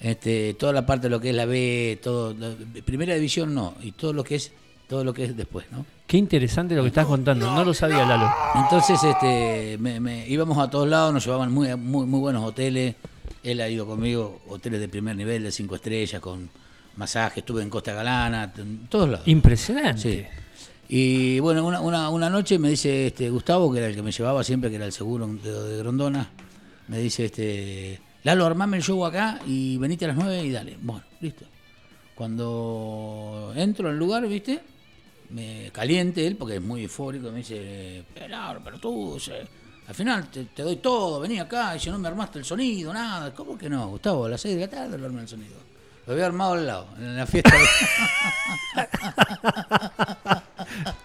Este, toda la parte de lo que es la B, todo, la- primera división no, y todo lo que es todo lo que es después, ¿no? Qué interesante lo que estás contando. No lo sabía, Lalo. Entonces, este, me, me- íbamos a todos lados, nos llevaban muy, muy, muy buenos hoteles. Él ha ido conmigo, hoteles de primer nivel, de cinco estrellas, con masaje. Estuve en Costa Galana, en todos lados. Impresionante. Sí. Y bueno, una, una, noche me dice este Gustavo, que era el que me llevaba siempre, que era el seguro de, de Grondona, me dice, este Lalo, armame el show acá y venite a las 9 y dale. Bueno, listo. Cuando entro al lugar, ¿viste? Me caliente él, porque es muy eufórico, me dice, pero, pero tú, al final te, doy todo, vení acá, y si no me armaste el sonido, nada. ¿Cómo que no, Gustavo? A las 6 de la tarde lo armé el sonido. Lo había armado al lado, en la fiesta.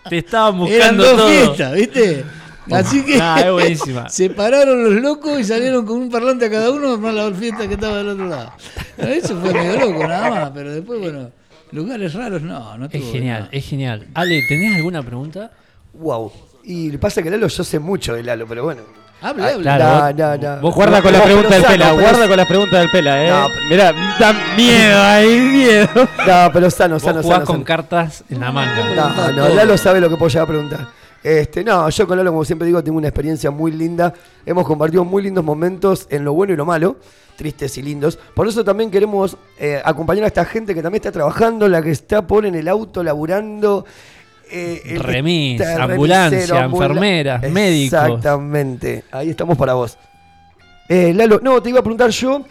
Te estaban Eran buscando dos todo. fiestas, ¿viste? Así que Ah, es buenísima. se pararon los locos y salieron con un parlante a cada uno más la fiesta que estaba del otro lado. Eso fue medio loco nada más, pero después, bueno, lugares raros no, no Es tuvo genial, nada. es genial. Ale, ¿tenés alguna pregunta? Wow. Y pasa que Lalo, yo sé mucho de Lalo, pero bueno. Hable, Ah, hable. claro. No, vos- no, no. vos Guarda con la pregunta del Pela, guarda con la pregunta del Pela, eh. No, Mirá, da miedo ahí, miedo. No, pero sano, Vos sano, jugás sano. con sano. cartas en la manga. No, no, Lalo sabe lo que puedo llegar a preguntar. Este, no, yo con Lalo, como siempre digo, tengo una experiencia muy linda. Hemos compartido muy lindos momentos en lo bueno y lo malo, tristes y lindos. Por eso también queremos eh, acompañar a esta gente que también está trabajando, la que está por en el auto, laburando. Eh, Remis, ambulancia, remisero, ambula- enfermeras, médicos. Exactamente, ahí estamos para vos. Eh, Lalo, no, te iba a preguntar yo.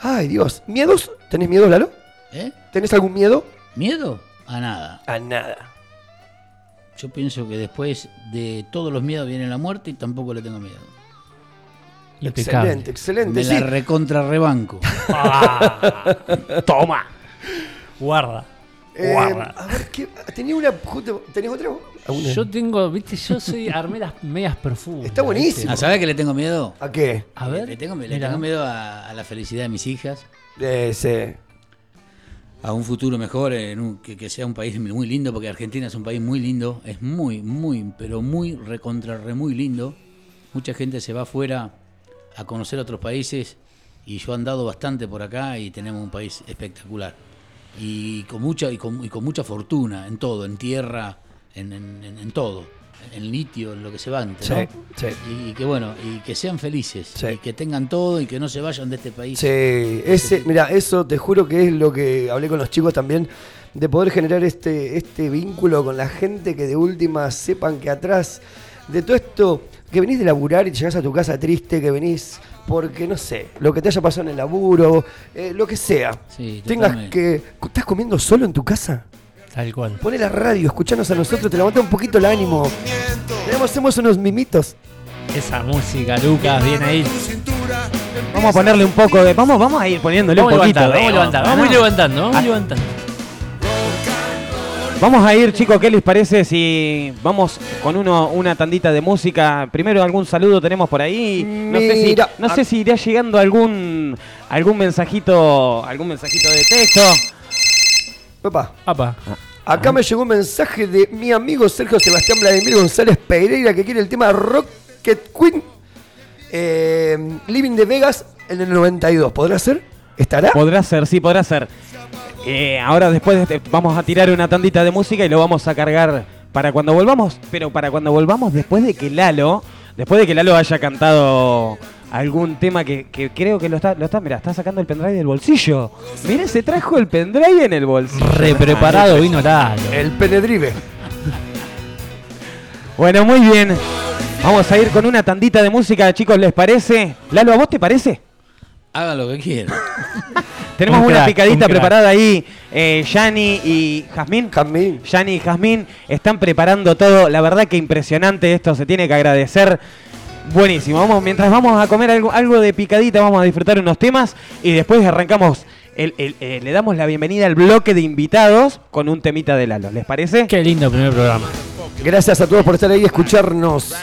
Ay, Dios, ¿miedos? ¿Tenés miedo, Lalo? ¿Eh? ¿Tenés algún miedo? ¿Miedo? A nada. A nada. Yo pienso que después de todos los miedos viene la muerte y tampoco le tengo miedo. Impecable. Excelente, excelente. Me sí. la recontra rebanco. Ah, toma. Guarda. Eh, Guarda. a ver, ¿qué? tenía una. justo- ¿Tenés otra? ¿Alguna? Yo tengo, viste, yo soy armé las medias profundas. Está buenísimo. ¿A saber que le tengo miedo? ¿A qué? A ver. Le tengo, le mira. tengo miedo a, a la felicidad de mis hijas. Eh, sí. a un futuro mejor, en un- que, que sea un país muy lindo, porque Argentina es un país muy lindo, es muy, muy, pero muy recontra, re muy lindo. Mucha gente se va afuera a conocer otros países y yo he andado bastante por acá y tenemos un país espectacular. Y con mucha, y con, y con mucha fortuna en todo, en tierra, en, en- todo, en litio, en lo que se va antes, Sí, ¿no? sí. Y, y que bueno, y que sean felices, Sí. y que tengan todo y que no se vayan de este país. Sí, ese, mira, eso te juro que es lo que hablé con los chicos también, de poder generar este, este vínculo con la gente que de última sepan que atrás de todo esto, que venís de laburar y llegás a tu casa triste, que venís porque, no sé, lo que te haya pasado en el laburo, eh, lo que sea, Sí, tengas que... ¿Estás comiendo solo en tu casa? Tal cual. Pone la radio, escuchanos a nosotros, te levanta un poquito el ánimo. Tenemos, hacemos unos mimitos. Esa música, Lucas, bien ahí. Vamos a ponerle un poco de. Vamos, vamos a ir poniéndole Vamos un poquito levantar, de. vamos a levantar, vamos levantando, vamos a Ah. ir levantando. Vamos a ir, chicos, ¿qué les parece si vamos con uno, una tandita de música? Primero algún saludo tenemos por ahí. No sé si, Mira, no a- sé si irá llegando algún algún mensajito, algún mensajito de texto. Papá, Apa. acá me llegó un mensaje de mi amigo Sergio Sebastián Vladimir González Pereira que quiere el tema Rocket Queen eh, Living de Vegas en el 92. ¿Podrá ser? ¿Estará? Podrá ser, sí, podrá ser. Eh, ahora después de este- vamos a tirar una tandita de música y lo vamos a cargar para cuando volvamos, pero para cuando volvamos después de que Lalo, después de que Lalo haya cantado algún tema que, que creo que lo está, lo está, mira, está sacando el pendrive del bolsillo. Mira, se trajo el pendrive en el bolsillo. Re preparado vino Lalo. El Penedrive. Bueno, muy bien. Vamos a ir con una tandita de música, chicos, ¿les parece? Lalo, ¿a vos te parece? Hagan lo que quieran. Tenemos Un una crack, picadita un preparada ahí. Eh, Yani y Jazmín. Jamín. Yani y Jazmín están preparando todo. La verdad que impresionante esto, se tiene que agradecer. Buenísimo, vamos, mientras vamos a comer algo, algo de picadita, vamos a disfrutar unos temas y después arrancamos, el- el- eh, le damos la bienvenida al bloque de invitados con un temita de Lalo, ¿les parece? Qué lindo primer programa. Gracias a todos por estar ahí y escucharnos.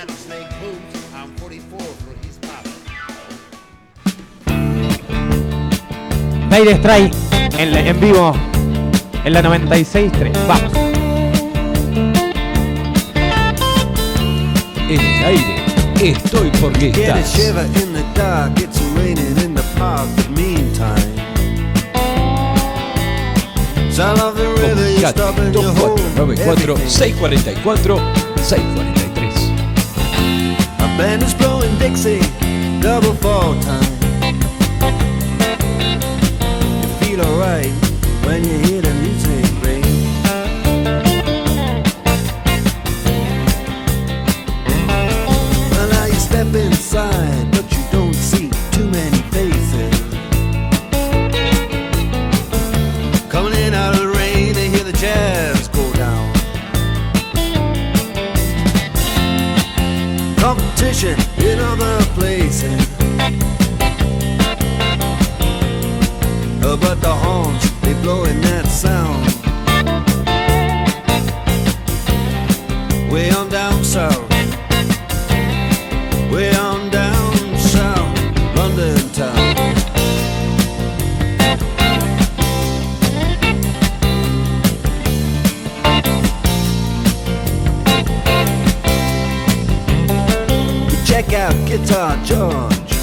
Dire Strike en, la- en vivo en la 96.3. Vamos. En el aire, estoy porque Get a estás. shiver in the dark, it's raining in the park, but meantime. Comunicate and you hold 2494 everything. 644 643. A band is blowing Dixie, double fall time. Feel alright when you hear the music ring. Well, now you step inside, but you don't see too many faces. Coming in out of the rain, they hear the jazz go down. competition in other but the horns, they that sound. Way on down south. Way on down south, London town. Check out Guitar George.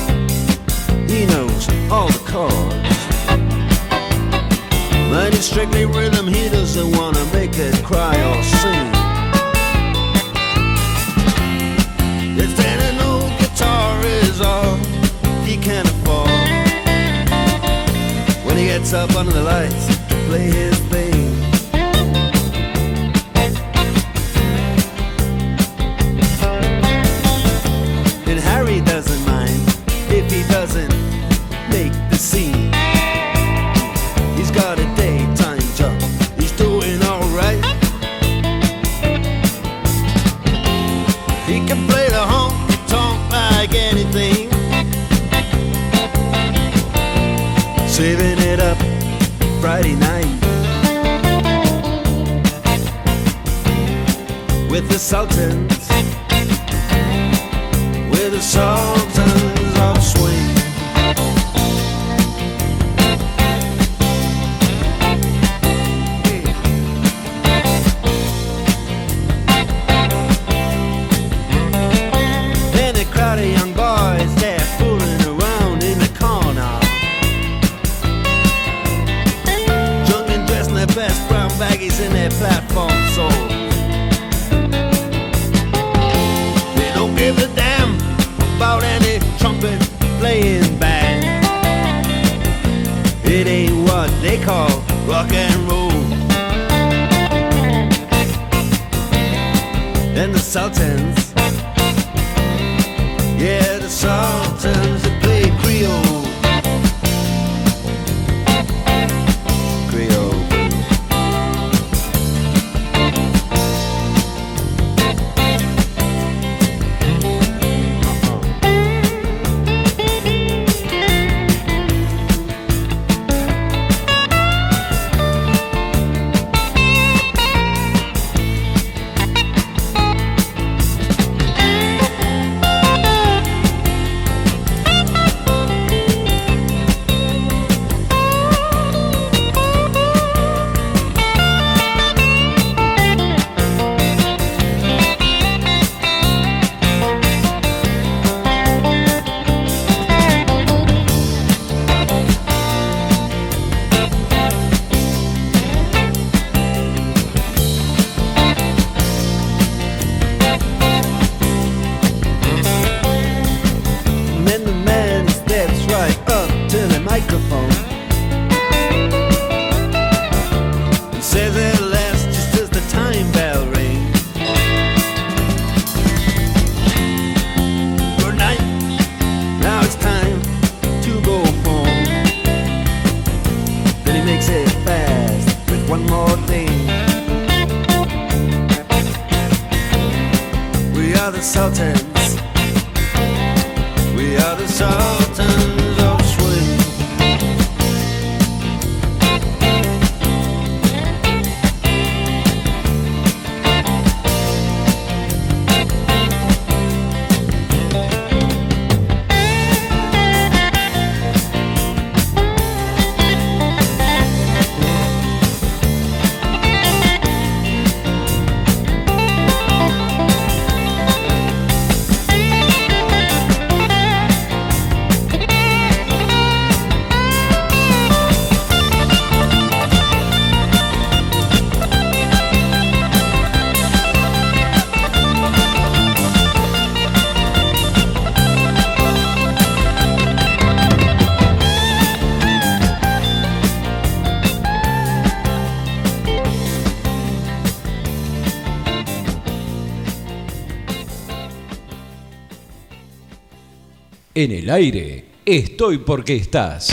He knows all the chords. But it's strictly rhythm, he doesn't wanna make it cry or sing. If then an guitar is all he can afford. When he gets up under the lights to play his thing. Saving it up Friday night. With the Sultans with the sultans En el aire, estoy porque estás.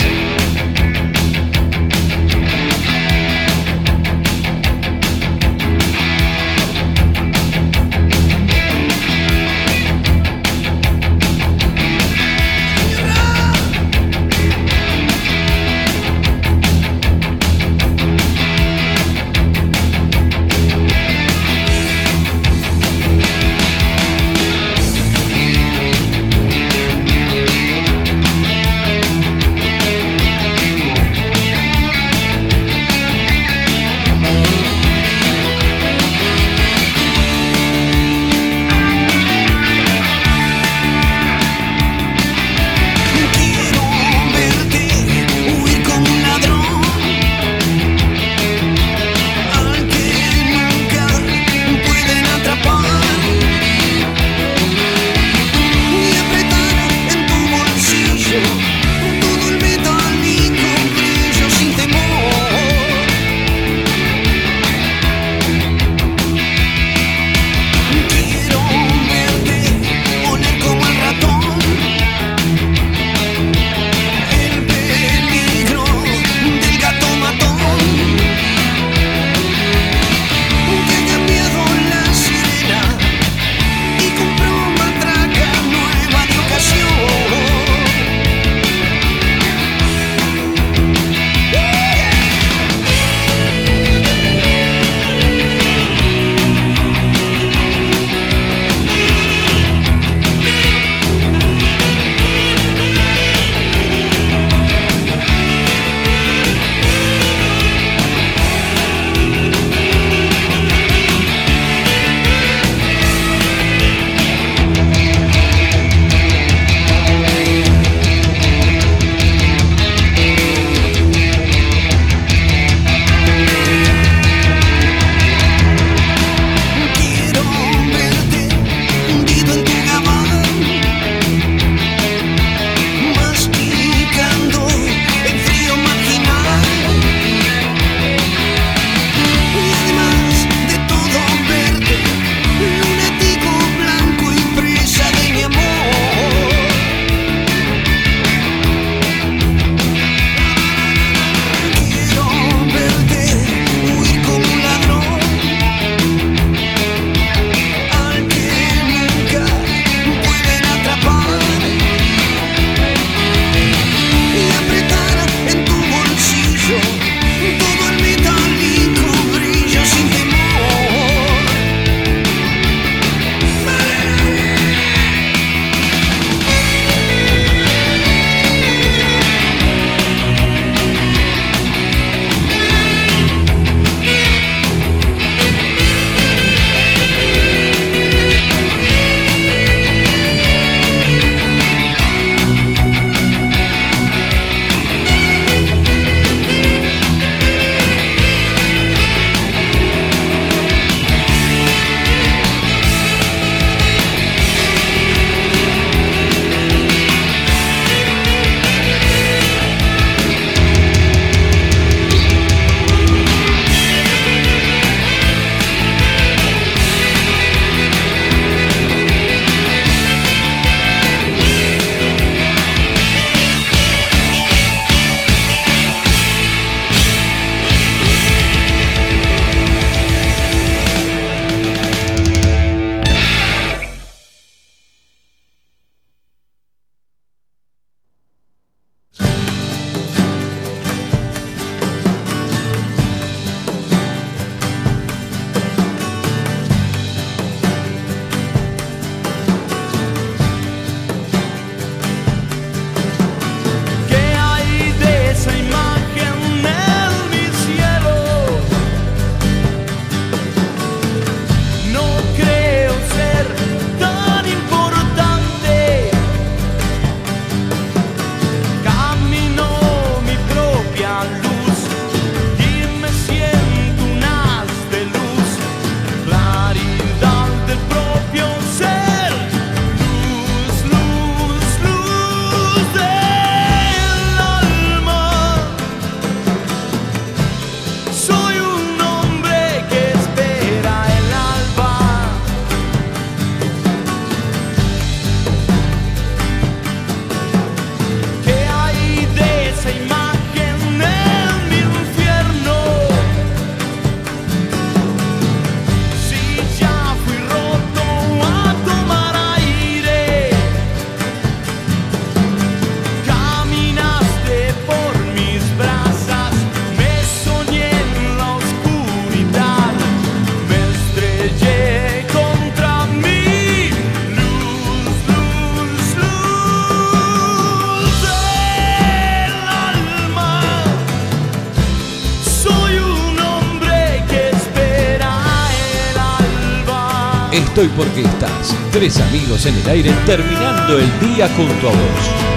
Estoy porque estás. Tres amigos en el aire terminando el día junto a vos.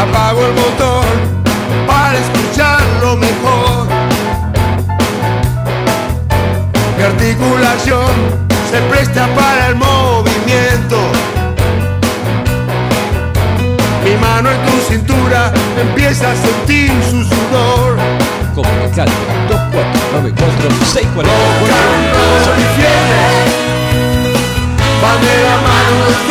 Apago el motor para escucharlo mejor. Mi articulación se presta para el movimiento. Mi mano en tu cintura empieza a sentir su sudor. Comunicate 2494 640 Rock y fiebre van de la mano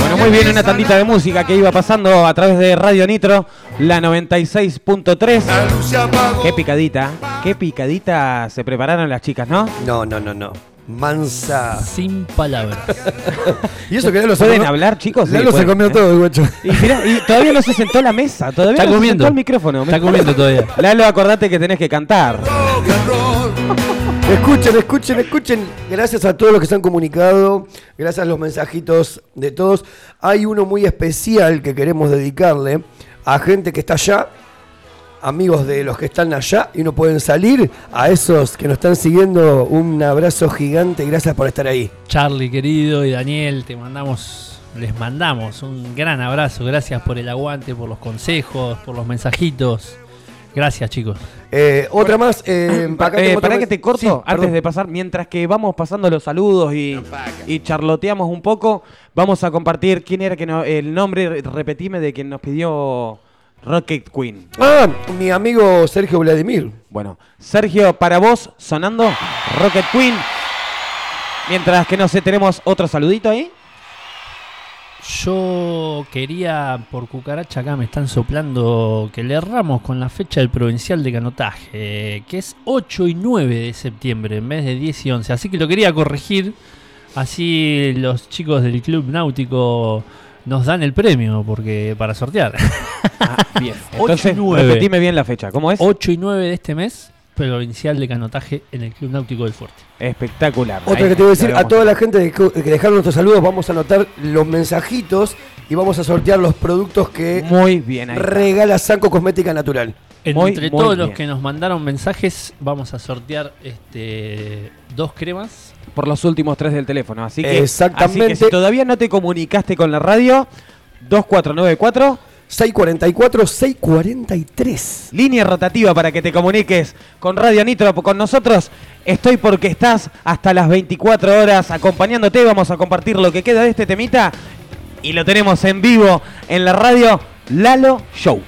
Bueno, muy bien, una tandita de música que iba pasando a través de Radio Nitro, la 96.3. La luz se apagó. Qué picadita, qué picadita se prepararon las chicas, ¿no? No, no, no, no. Mansa. Sin palabras. Y eso que ya lo ¿Pueden hablar, chicos? Ya Sí, lo se comió todo, el guacho. Y, mirá, y todavía no se sentó la mesa, todavía Está no se comiendo. sentó al micrófono. Está comiendo todavía. Lalo, acordate que tenés que cantar. Escuchen, escuchen, escuchen. Gracias a todos los que se han comunicado. Gracias a los mensajitos de todos. Hay uno muy especial que queremos dedicarle a gente que está allá, amigos de los que están allá y no pueden salir. A esos que nos están siguiendo, un abrazo gigante. Gracias por estar ahí. Charlie querido y Daniel, te mandamos, les mandamos un gran abrazo. Gracias por el aguante, por los consejos, por los mensajitos. Gracias, chicos. Eh, otra más. Eh, acá Eh, para más. que te corto, Sí, antes perdón. de pasar, mientras que vamos pasando los saludos y, y charloteamos un poco, vamos a compartir quién era que no- el nombre, repetime, de quien nos pidió Rocket Queen. Ah, mi amigo Sergio Vladimir. Bueno, Sergio, para vos, sonando Rocket Queen. Mientras que no sé, tenemos otro saludito ahí. Yo quería, por cucaracha acá me están soplando que le erramos con la fecha del provincial de canotaje, que es 8 y 9 de septiembre en vez de 10 y 11. Así que lo quería corregir, así los chicos del Club Náutico nos dan el premio porque para sortear. Bien. Ocho Entonces, y nueve. repetime bien la fecha. ¿Cómo es? 8 y 9 de este mes, provincial de canotaje en el Club Náutico del Fuerte. Espectacular. Otra que te voy a decir, a toda la gente que, que dejaron nuestros saludos, vamos a anotar los mensajitos y vamos a sortear los productos que Muy bien regala Sanco Cosmética Natural. Muy, Entre muy todos los bien. que nos mandaron mensajes, vamos a sortear este dos cremas. por los últimos tres del teléfono. Así que, Exactamente. así que si todavía no te comunicaste con la radio, 2494, 644, 643. línea rotativa para que te comuniques con Radio Nitro, con nosotros. Estoy porque estás hasta las 24 horas acompañándote. Vamos a compartir lo que queda de este temita y lo tenemos en vivo en la radio Lalo Show.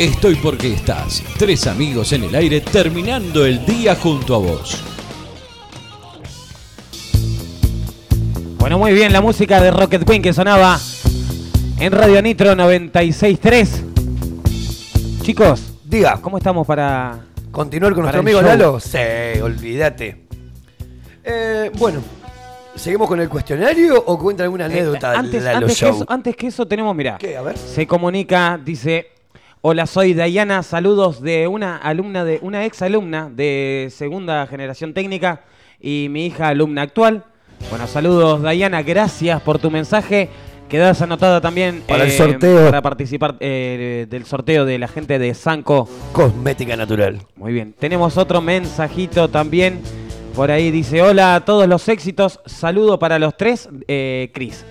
Estoy porque estás. Tres amigos en el aire terminando el día junto a vos. Bueno, muy bien, la música de Rocket Queen que sonaba en Radio Nitro 96.3. Chicos, Diga, ¿cómo estamos para...? ¿continuar con Para nuestro amigo show. Lalo? Sí, olvídate. Eh, bueno, ¿seguimos con el cuestionario o cuenta alguna anécdota Eh, antes, Lalo antes, que Show? eso, antes que eso tenemos, mira, ¿Qué? A ver. se comunica, dice, hola, soy Dayana, saludos de una alumna de una ex alumna de segunda generación técnica y mi hija alumna actual. Bueno, saludos Dayana, gracias por tu mensaje. Quedas anotada también eh, Para el sorteo. para participar eh, del sorteo de la gente de Sanco. Cosmética natural. Muy bien, tenemos otro mensajito también. Por ahí dice, hola a todos los éxitos, saludo para los tres, eh, Cris.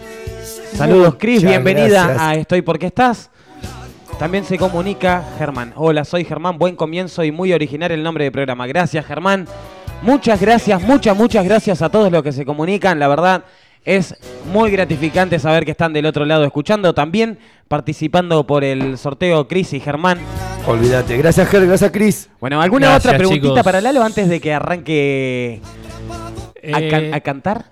Saludos Cris, bienvenida gracias. a Estoy porque estás. También se comunica Germán. Hola, soy Germán, buen comienzo y muy original el nombre del programa. Gracias Germán. Muchas gracias, muchas, muchas gracias a todos los que se comunican. La verdad es muy gratificante saber que están del otro lado escuchando. También participando por el sorteo Cris y Germán. Olvídate. Gracias, Ger, gracias, Cris. Bueno, ¿alguna Gracias, otra preguntita chicos. para Lalo antes de que arranque a, can- Eh, a cantar?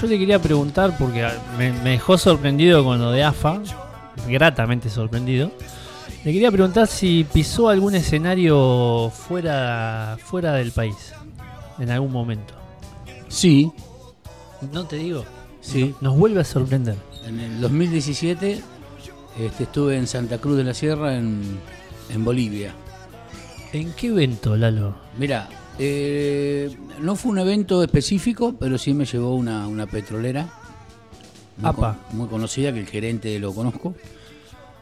Yo te quería preguntar, porque me, me dejó sorprendido con lo de AFA, gratamente sorprendido. Le quería preguntar si pisó algún escenario fuera, fuera del país, en algún momento. Sí, No te digo, sí. nos vuelve a sorprender. En el 2017 este, estuve en Santa Cruz de la Sierra, en, en Bolivia. ¿En qué evento, Lalo? Mira, eh, no fue un evento específico, pero sí me llevó una, una petrolera muy, Apa. con- muy conocida, que el gerente lo conozco.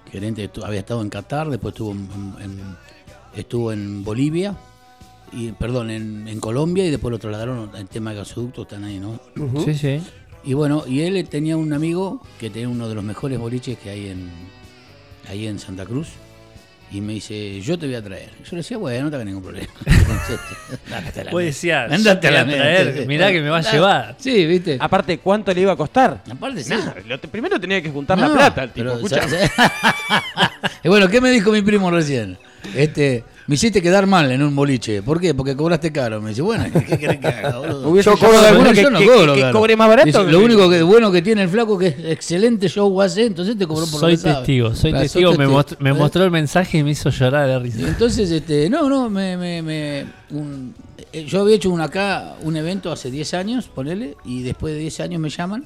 El gerente había estado en Qatar, después estuvo en, en- estuvo en Bolivia, y perdón, en, en Colombia, y después lo trasladaron al tema de gasoductos, están ahí, ¿no? Sí, sí. Y bueno, y él tenía un amigo que tenía uno de los mejores boliches que hay en ahí en Santa Cruz. Y me dice, yo te voy a traer. Yo le decía, bueno, no tengo ningún problema. Vos decías, Andate a la traer, mirá que me va a llevar. Sí, viste. Aparte, ¿cuánto le iba a costar? Aparte, sí. Nada, lo te- primero tenía que juntar la plata al tipo. pero, y bueno, ¿qué me dijo mi primo recién? Este, me hiciste quedar mal en un boliche. ¿Por qué? Porque cobraste caro. Me dice, bueno, ¿qué querés que haga, boludo? Yo cobro de alguno que, yo no que- cobro, que cobre más barato. Dice, lo único que bueno que tiene el flaco que es excelente show hace, entonces te cobró por Soy lo que sabe. testigo, soy Claro, testigo. Me, testigo. most- me ¿Eh? mostró el mensaje y me hizo llorar de risa. Entonces, este, no, no, me, me, me- un- eh, yo había hecho un acá, un evento hace 10 años, ponele, y después de 10 años me llaman,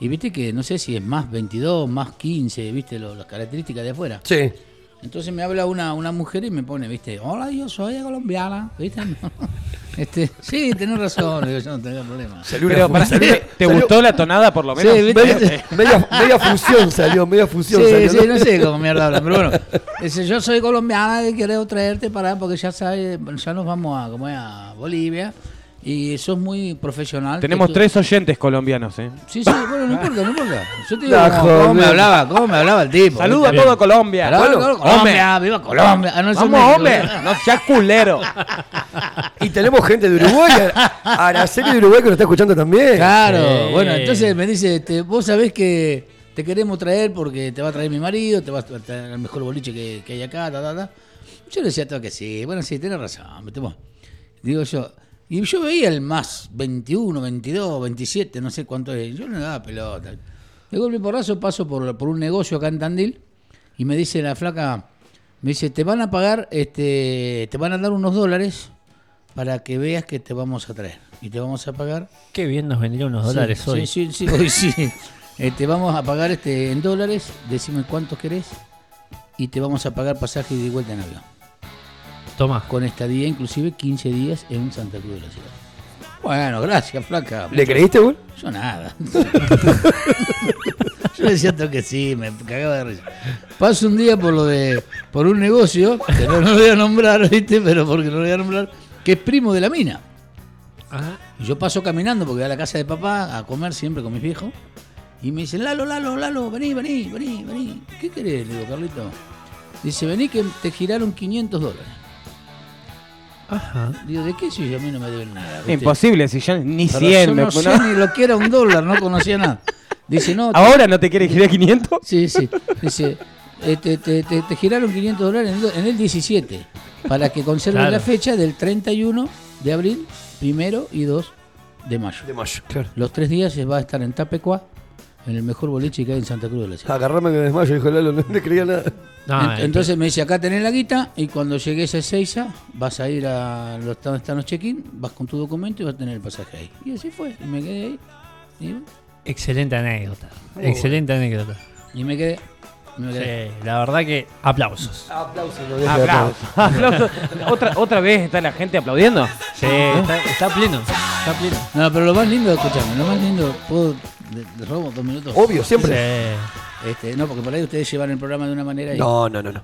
y viste que no sé si es más 22, más 15, viste lo- las características de afuera. Sí. Entonces me habla una, una mujer y me pone, viste, hola, yo soy colombiana, viste. Este, sí, tenés razón, digo, yo no tengo problema. Salió Pero, una salió- ¿te, te salió- gustó la tonada por lo menos? Sí, ¿viste? Media, media, media fusión salió, media fusión Sí, salió. sí, no sé cómo mierda hablan, pero bueno. Dice, yo soy colombiana y quiero traerte para, porque ya sabes, ya nos vamos a, como es, a Bolivia y sos muy profesional. Tenemos tú- tres oyentes colombianos, ¿eh? Sí, sí, bueno, no importa, no importa. Yo te digo La cómo, cómo me hablaba, cómo me hablaba el tipo. Saludos a todo Colombia. Bueno, claro, Colombia, viva Colombia. Ah, no, Vamos, hombre. No seas culero. Y tenemos gente de Uruguay, a- Araceli de Uruguay que nos está escuchando también. Claro, Sí. bueno, entonces me dice, este, vos sabés que te queremos traer porque te va a traer mi marido, te va a traer el mejor boliche que, que hay acá, ta, ta, ta. Yo le decía todo que sí, bueno, sí, tenés razón, viste vos. Digo yo, y yo veía el más 21, 22, 27, no sé cuánto es, yo no le daba pelota. De golpe porrazo paso por, por un negocio acá en Tandil y me dice la flaca, me dice, te van a pagar, este, te van a dar unos dólares para que veas que te vamos a traer. Y te vamos a pagar Qué bien nos vendrían unos dólares Sí, hoy. Sí, sí, sí, hoy sí. Eh, te vamos a pagar este en dólares, decime cuántos querés y te vamos a pagar pasaje y de vuelta en avión. Toma. Con estadía inclusive 15 días en Santa Cruz de la Ciudad. Bueno, gracias, flaca. ¿Le creíste, güey? Yo nada. Yo decía todo que sí, me cagaba de risa. Paso un día por lo de por un negocio, que no, no lo voy a nombrar, ¿viste? Pero porque no lo voy a nombrar, que es primo de la mina. Ajá. Y yo paso caminando porque voy a la casa de papá a comer siempre con mis viejos. Y me dicen, Lalo, Lalo, Lalo, vení, vení, vení, vení. ¿Qué querés? Le digo, Carlito. Dice, vení que te giraron 500 dólares. Ajá. Digo, ¿de qué si a mí no me deben nada? ¿viste? Imposible, si yo ni Pero 100. yo me- no sé no. ni lo que era un dólar, no conocía nada. Dice, no, te- ¿Ahora no te quiere girar 500? Sí, sí. Dice, eh, te, te- te- te giraron 500 dólares en el, do- en el 17 para que conserves Claro. la fecha del 31 de abril, primero y 2 de mayo. De mayo, claro. Los tres días se va a estar en Tapecuá, en el mejor boliche que hay en Santa Cruz de la Sierra. Agarrame que me desmayo, dijo Lalo, no le creía nada. No, eh, Entonces me dice, acá tenés la guita y cuando llegues a Ezeiza vas a ir a los, donde están los check-in, vas con tu documento y vas a tener el pasaje ahí. Y así fue, y me quedé ahí. Y, excelente anécdota. excelente anécdota. y me quedé. me quedé. Sí, la verdad que aplausos. Aplausos. Aplausos. Aplausos. ¿Otra, ¿Otra vez está la gente aplaudiendo? Sí, está, está pleno. Está pleno. No, pero lo más lindo, escuchame, lo más lindo, ¿puedo, le, robo dos minutos? Obvio, siempre. Sí. Este, no, porque por ahí ustedes llevan el programa de una manera y, No, no, no, no.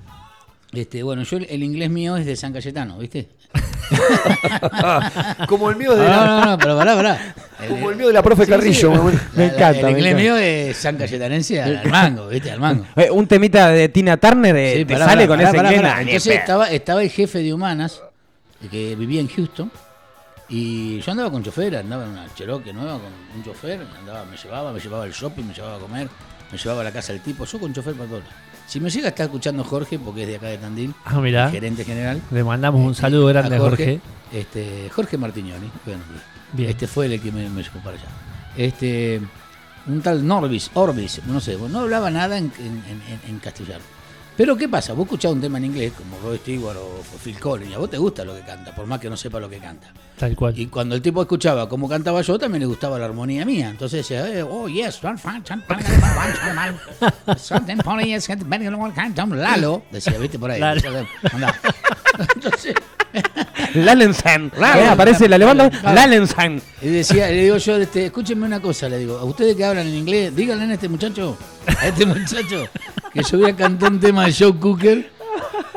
este, bueno, yo el, inglés mío es de San Cayetano, ¿viste? Como el mío de No, la, no, no, pero pará, pará. El- como el mío de la profe Carrillo. sí. Me la- encanta, El me inglés encanta. mío es San Cayetanense al, mango, ¿viste? Al mango. Eh, un temita de Tina Turner eh, Sí, te pará, sale pará, con pará, ese inglés. Entonces estaba, estaba el jefe de humanas que vivía en Houston y yo andaba con chofer, andaba en una Cherokee nueva con un chofer, andaba, me llevaba, me llevaba al shopping, me llevaba a comer, me llevaba a la casa del tipo, yo con chofer para lados. Si me llega a estar escuchando Jorge, porque es de acá de Tandil, Ah, mirá. gerente general, Le mandamos un saludo grande a Jorge. Este, Jorge Martignoni, bueno, Bien. este fue el que me, me llevó para allá. Este, un tal Norbis, Orbis, no sé, no hablaba nada en, en- en- en castellano. Pero ¿qué pasa? Vos escuchás un tema en inglés, como Rod Stewart o Phil Collins, y a vos te gusta lo que canta, por más que no sepa lo que canta. Tal cual. Y cuando el tipo escuchaba cómo cantaba yo, también le gustaba la armonía mía. Entonces decía, eh, oh, yes, something Lalo, decía, viste por ahí. Lalo. Entonces, Lallensan. Lalo. Eh, aparece la levanta. Claro. Lallensan. y decía, le digo yo, este, escúchenme una cosa, le digo, a ustedes que hablan en inglés, díganle a este muchacho, a este muchacho, que yo voy a cantar un tema de Joe Cooker,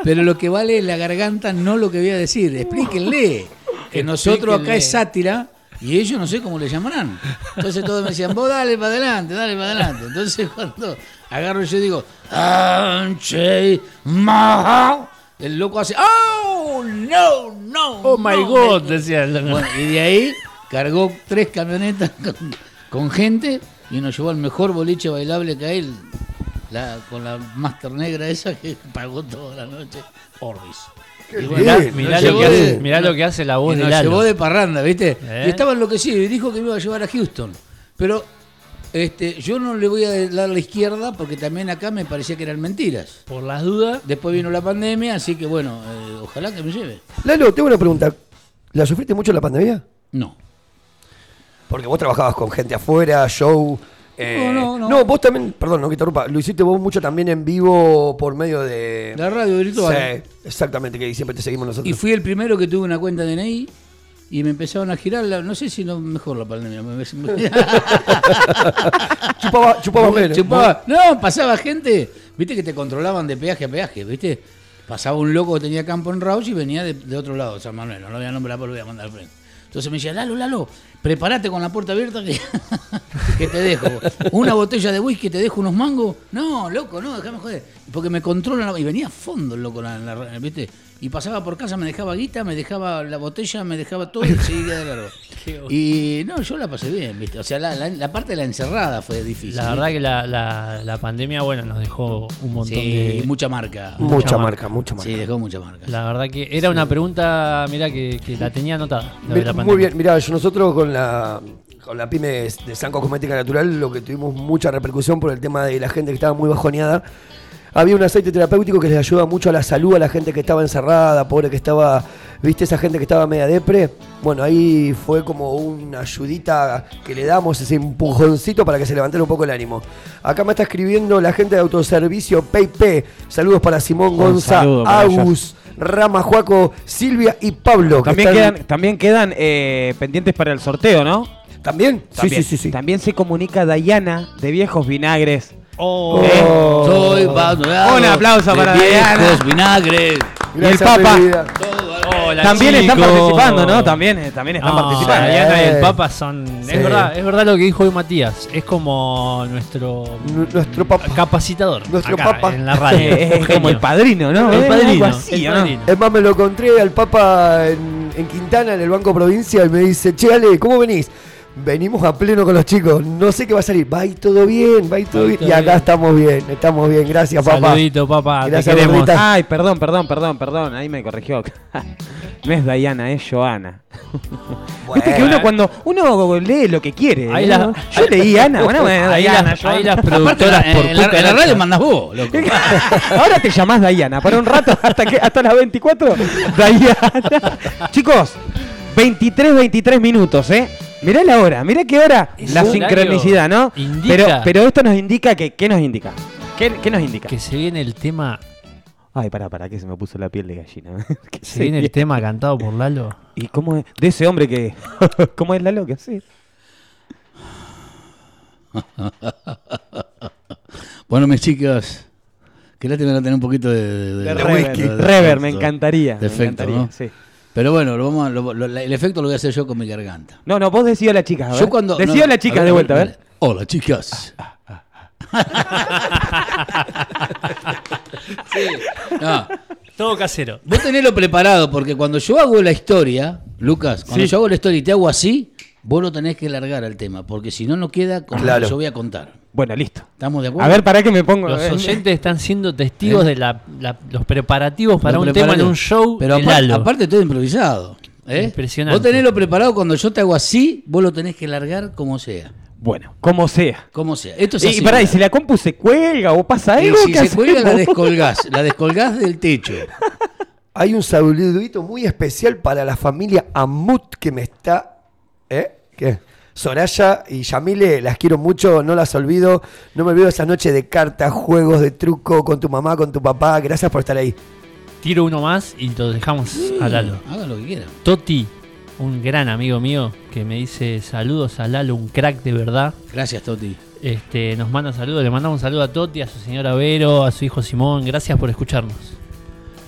pero lo que vale es la garganta, no lo que voy a decir. Explíquenle que nosotros acá es sátira y ellos no sé cómo le llamarán. Entonces todos me decían, vos dale para adelante, dale para adelante. Entonces cuando agarro yo digo, "Anche Mahal", el loco hace, ¡Oh, no, no! Oh my no". god, decía el Bueno, y de ahí cargó tres camionetas con, con gente y nos llevó al mejor boliche bailable que hay, la, con la Master Negra esa que pagó toda la noche, Orbis. Bueno, Mirá, lo que de- hace, mirá lo que hace la voz y de nos Lalo. llevó de parranda, ¿viste? ¿Eh? Y estaba enloquecido y dijo que me iba a llevar a Houston. Pero este, yo no le voy a dar la izquierda porque también acá me parecía que eran mentiras. Por las dudas, Después vino la pandemia, así que bueno, eh, ojalá que me lleve. Lalo, tengo una pregunta. ¿La sufriste mucho en la pandemia? No. Porque vos trabajabas con gente afuera, show. eh, No, no, no. vos también, perdón, no que te interrumpa, lo hiciste vos mucho también en vivo por medio de. La radio virtual. Sí, exactamente, que siempre te seguimos nosotros. Y fui el primero que tuve una cuenta DNI y me empezaron a girar, la, no sé si no mejor la pandemia. me- me- chupaba, chupaba menos. Chupaba. No, pasaba gente, viste que te controlaban de peaje a peaje, viste. Pasaba un loco que tenía campo en Rauch y venía de, de otro lado, San Manuel, no lo voy a nombrar, pero lo voy a mandar al frente. Entonces me decía, Lalo, Lalo, prepárate con la puerta abierta que, que te dejo. Una botella de whisky, te dejo unos mangos. No, loco, no, déjame joder. Porque me controlan. la- Y venía a fondo el loco, la, la- ¿viste? Y pasaba por casa, me dejaba guita, me dejaba la botella, me dejaba todo y seguía de largo. Y no, yo la pasé bien, ¿viste? O sea, la, la- la parte de la encerrada fue difícil. la verdad que la, la, la pandemia, bueno, nos dejó un montón Sí, de... mucha marca. Mucha, Mucha marca, mucha marca. Sí, dejó mucha marca. La verdad que era una pregunta, mira, que, que la tenía anotada. Muy bien, mirá, yo- nosotros con la con la pyme de Sanco Cosmética Natural, lo que tuvimos mucha repercusión por el tema de la gente que estaba muy bajoneada. Había un aceite terapéutico que les ayuda mucho a la salud a la gente que estaba encerrada, pobre que estaba, viste, esa gente que estaba media depre. Bueno, ahí fue como una ayudita que le damos, ese empujoncito para que se levantara un poco el ánimo. Acá me está escribiendo la gente de autoservicio PayP. Saludos para Simón Gonza, Agus, Rama, Juaco, Silvia y Pablo. que También están- quedan, también quedan eh, pendientes para el sorteo, ¿no? ¿También? También. Sí, sí, sí, sí. También se comunica Dayana de Viejos Vinagres. Oh, ¿Eh? Soy abandonado Un aplauso para viejos Diana. vinagres. Y el Papa. hola, también están participando, ¿no? También, eh, también están No, participando. Diana y el. Papa son. Sí. Es verdad, es verdad lo que dijo hoy Matías. Es como nuestro Nu- Nuestro papá. capacitador. Nuestro acá, papa. En la radio. Es como el padrino, ¿no? El padrino, así, el ¿o no? padrino. Es más, me lo encontré al Papa en, en Quintana, en el Banco Provincia, y me dice, che, Ale, ¿cómo venís? Venimos a pleno con los chicos, no sé qué va a salir, va a ir todo bien, va a ir todo Va bien. todo Y acá bien. estamos bien, estamos bien, gracias, papá. Saludito, papá. Gracias, te queremos. Ay, perdón, perdón, perdón, perdón. Ahí me corrigió. No es Dayana, es Joana. Viste que uno cuando uno lee lo que quiere. Ahí la- Yo leí Ana, bueno, bueno, Ahí, Dayana, las, ahí las Aparte, productoras en, por en la, en la radio mandas vos, loco. Ahora te llamás Dayana, para un rato, hasta que hasta las 24. Dayana. Chicos, 23, 23 minutos, ¿eh? Mirá la hora, mirá qué hora. Es la sincronicidad, ¿no? Indica. Pero, pero esto nos indica que, ¿qué nos indica? ¿Qué, qué nos indica? Que se viene el tema. Ay, pará, pará, que se me puso la piel de gallina. ¿Qué Se viene el tema cantado por Lalo. ¿Y cómo es? De ese hombre que. ¿Cómo es la loca? Sí. Bueno, mis chicos, qué lástima no tener un poquito de, de, De de- Rever, me encantaría. de me efecto, encantaría, ¿no? sí. Pero bueno, lo vamos a- lo- lo- el efecto lo voy a hacer yo con mi garganta. No, no, vos decías a la chica. a ver. Yo cuando. Decía no, a la chica ver, de vuelta, a ver. Hola, chicas. sí. No, Todo casero. vos tenelo preparado porque cuando yo hago la historia, Lucas, cuando Sí. yo hago la historia y te hago así, vos lo tenés que largar al tema, porque si no, no queda con lo Claro. que yo voy a contar. Bueno, listo. ¿Estamos de acuerdo? A ver, para que me pongo. Los eh, oyentes están siendo testigos ¿Eh? de la- la- los preparativos para Lo un tema en un show Pero de aparte, Lalo. aparte todo improvisado. ¿eh? Impresionante. Vos tenelo preparado cuando yo te hago así, vos lo tenés que largar como sea. Bueno, como sea. Como sea. Esto es Y, así. pará, y si la compu se cuelga o pasa Y algo. si ¿qué se cuelga, la descolgás. La descolgás del techo. Hay un saludito muy especial para la familia Amut que me está. ¿Eh? ¿Qué? Soraya y Yamile, las quiero mucho, no las olvido. No me olvido esa noche de cartas, juegos de truco con tu mamá, con tu papá. Gracias por estar ahí. Tiro uno más y lo dejamos a Lalo. Hagan lo que quieran. Toti, un gran amigo mío que me dice saludos a Lalo, un crack de verdad. Gracias, Toti. Este, nos manda saludos, le mandamos un saludo a Toti, a su señora Vero, a su hijo Simón. Gracias por escucharnos.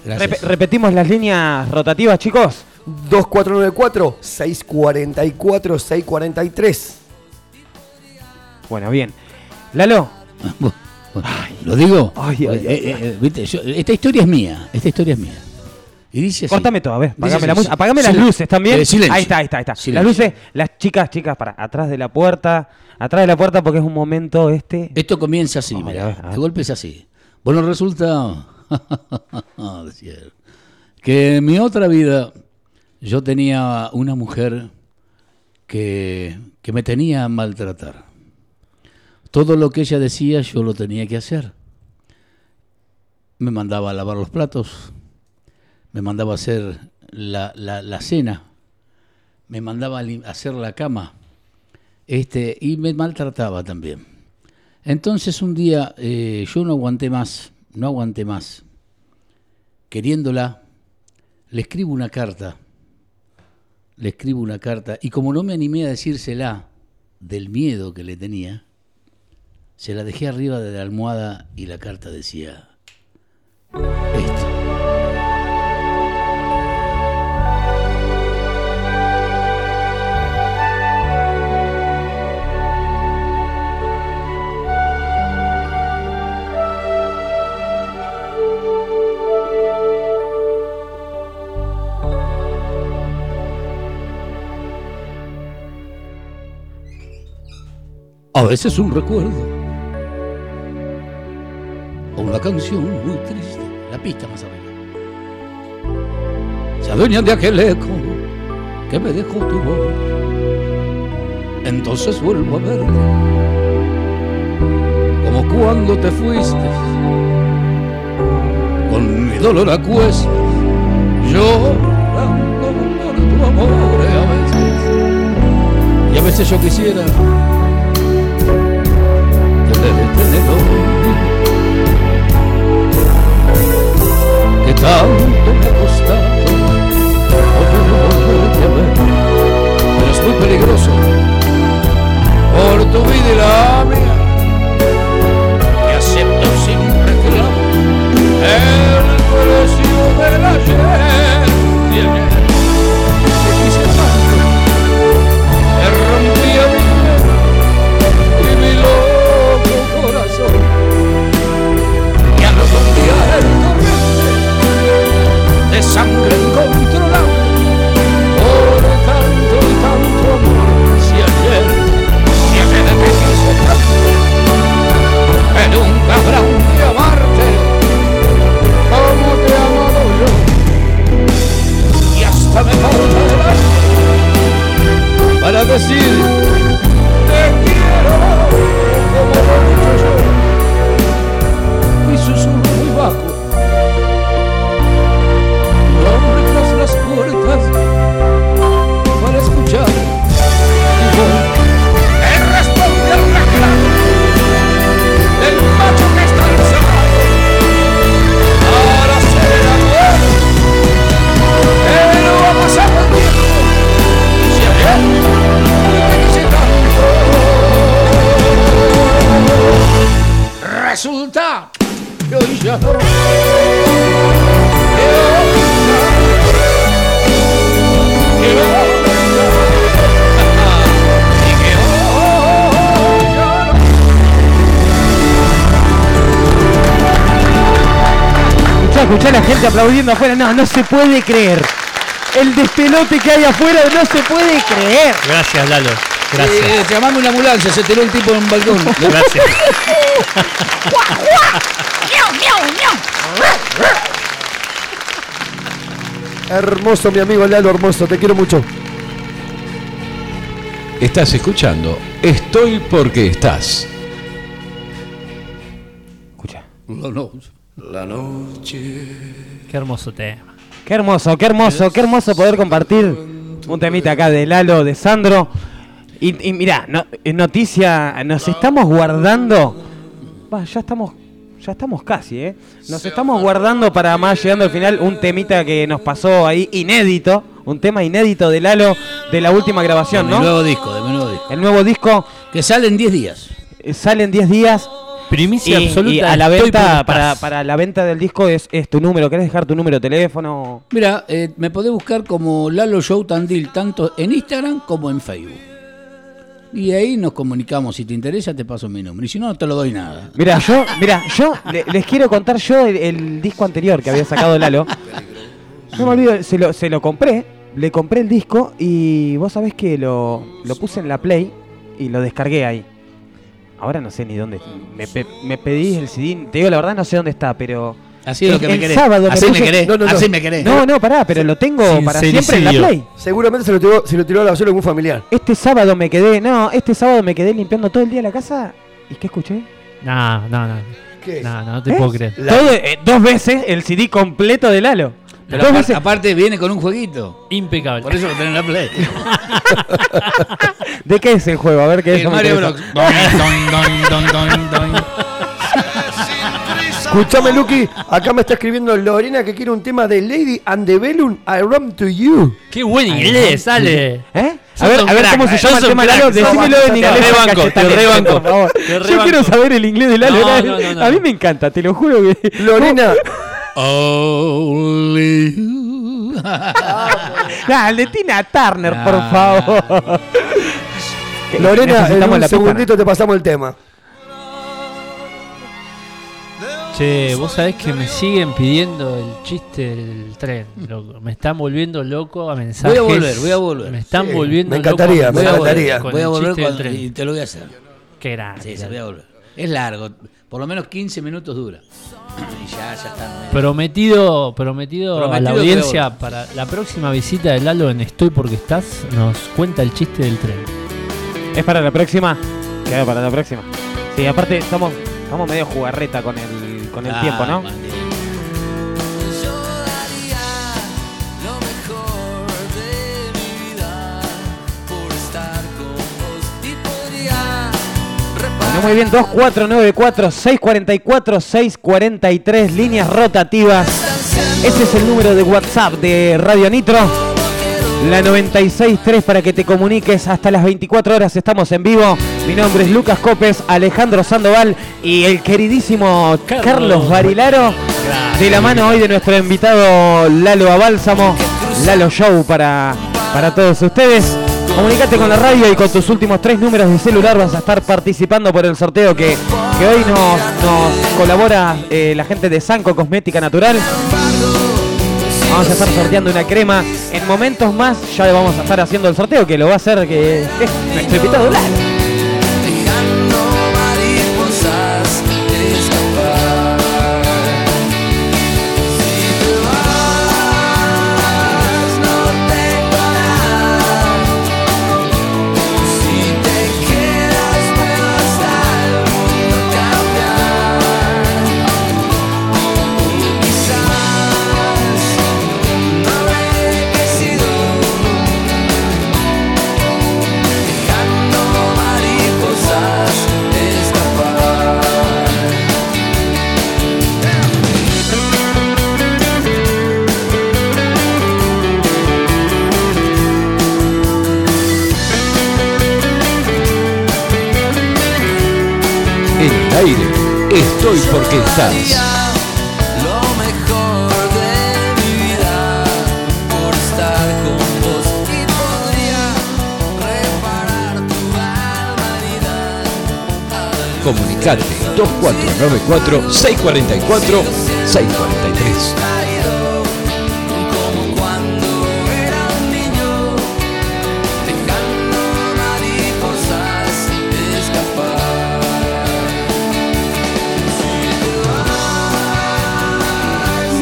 Gracias. Rep- repetimos las líneas rotativas, chicos. 2494-644-643. Bueno, bien. Lalo, ay, ¿Lo digo? Ay, ay, Eh, eh, eh, viste, yo- esta historia es mía. Esta historia es mía. Y dice así. Cortame todo, a ver. Apagame, la las luces también. Eh, silencio. Ahí está, ahí está, ahí está. Silencio. Las luces, las chicas, chicas, para atrás de la puerta. Atrás de la puerta porque es un momento este. Esto comienza así, Vamos, mirá, a ver, a ver. de golpe es así. Bueno, resulta decía él, que en mi otra vida yo tenía una mujer que, que me tenía a maltratar. Todo lo que ella decía yo lo tenía que hacer. Me mandaba a lavar los platos, me mandaba a hacer la, la- cena, me mandaba a hacer la cama este, y me maltrataba también. Entonces un día eh, yo no aguanté más, no aguanté más. Queriéndola, le escribo una carta, le escribo una carta, y como no me animé a decírsela del miedo que le tenía, se la dejé arriba de la almohada y la carta decía A veces un recuerdo. O una canción muy triste. La pista más arriba. Se adueñan de aquel eco que me dejó tu voz. Entonces vuelvo a verte. Como cuando te fuiste. Con mi dolor a cuestas. Llorando por tu amor a veces. Y a veces yo quisiera que tanto me ha costado volverte a ver, pero es muy peligroso. Por tu vida y la mía, que acepto sin reclamo el precio del ayer sangre incontrolable por tanto y tanto amor si ayer si ayer te quise tanto que nunca habrá un día amarte como te he amado yo. Y hasta me falta el para decir gente aplaudiendo afuera. No, no se puede creer. El despelote que hay afuera no se puede creer. Gracias, Lalo. Gracias. Eh, llamame una ambulancia, se tiró el tipo en un balcón. Gracias. Hermoso, mi amigo Lalo, hermoso, te quiero mucho. Estás escuchando Estoy porque estás. Escucha. No, no. La noche Qué hermoso tema. Qué hermoso, qué hermoso, qué hermoso poder compartir un temita acá de Lalo, de Sandro. Y, y mirá, no- noticia, nos estamos guardando. Va, ya estamos, ya estamos casi, ¿eh? Nos estamos guardando para más llegando al final un temita que nos pasó ahí inédito. Un tema inédito de Lalo de la última grabación, De mi ¿no? nuevo disco, de mi nuevo disco. El nuevo disco Que sale en 10 días. sale en 10 días. Primicia Y, absoluta. y a la venta, para, para la venta del disco es, es tu número. ¿Querés dejar tu número de teléfono? Mira, eh, me podés buscar como Lalo Show Tandil, tanto en Instagram como en Facebook. Y ahí nos comunicamos. Si te interesa, te paso mi número. Y si no, no te lo doy nada. Mira, yo, mira, yo le- les quiero contar yo el, el disco anterior que había sacado Lalo. No me olvido, se lo, se lo compré, le compré el disco y vos sabés que lo, lo puse en la Play y lo descargué ahí. Ahora no sé ni dónde. Me, pe- me pedí el CD, te digo la verdad no sé dónde está, pero... Así es lo el- que me el querés. sábado Así me puse- querés. No, no, no. Así me querés. No, no, pará, pero lo tengo para siempre en la. Play. Seguramente se lo tiró, se lo tiró a la basura algún familiar. Este sábado me quedé, no, este sábado me quedé limpiando todo el día la casa y ¿qué escuché? No, no, no. ¿Qué? No, no, no te ¿Eh? puedo creer. La- Todo, eh, dos veces el CD completo de Lalo. Pero dos apar- veces. aparte viene con un jueguito. Impecable. Por eso lo tenés en la Play. ¿De qué es el juego? A ver qué es. El Mario Bros. Escuchame, Lucky, acá me está escribiendo Lorena que quiere un tema de Lady and the Bellum, I Run to You. Qué buen inglés, sale. ¿Eh? A ver, a ver cómo se eh. llama el tema Lalo. Decímelo en inglés. Te rebanco, te Yo quiero saber el inglés de Lalo. A mí me encanta, te lo juro que. Lorena, Only you. El de Tina Turner, por favor. Lorena, en un segundito te pasamos el tema. Che, vos sabés que me siguen pidiendo el chiste del tren. loco. Me están volviendo loco a mensajes. Voy a volver, voy a volver. Me están Sí, volviendo me encantaría, loco me Voy a encantaría. volver, con voy a el volver y te lo voy a hacer. Qué grande. Sí, se voy a volver. Es largo, por lo menos 15 minutos dura. Y ya, ya está. Prometido, prometido, a la audiencia para la próxima visita de Lalo en Estoy porque estás, nos cuenta el chiste del tren. ¿Es para la próxima? Queda para la próxima. Sí, aparte estamos, estamos medio jugarreta con el, con el Ah, tiempo, ¿no? man, muy bien, 2494-644-643, líneas rotativas. Ese es el número de WhatsApp de Radio Nitro. La 963 para que te comuniques hasta las 24 horas. Estamos en vivo. Mi nombre es Lucas Copes, Alejandro Sandoval y el queridísimo Carlos, Carlos Barilaro. De la mano hoy de nuestro invitado Lalo Abálsamo. Lalo Show para, para todos ustedes. Comunicate con la radio y con tus últimos tres números de celular vas a estar participando por el sorteo que, que hoy nos, nos colabora eh, la gente de Sanco Cosmética Natural. Vamos a estar sorteando una crema. En momentos más ya le vamos a estar haciendo el sorteo que lo va a hacer que es nuestro invitado aire, estoy porque estás. Lo mejor de mi vida por estar con vos y podría reparar tu alma herida. Comunicate 2494 644 643.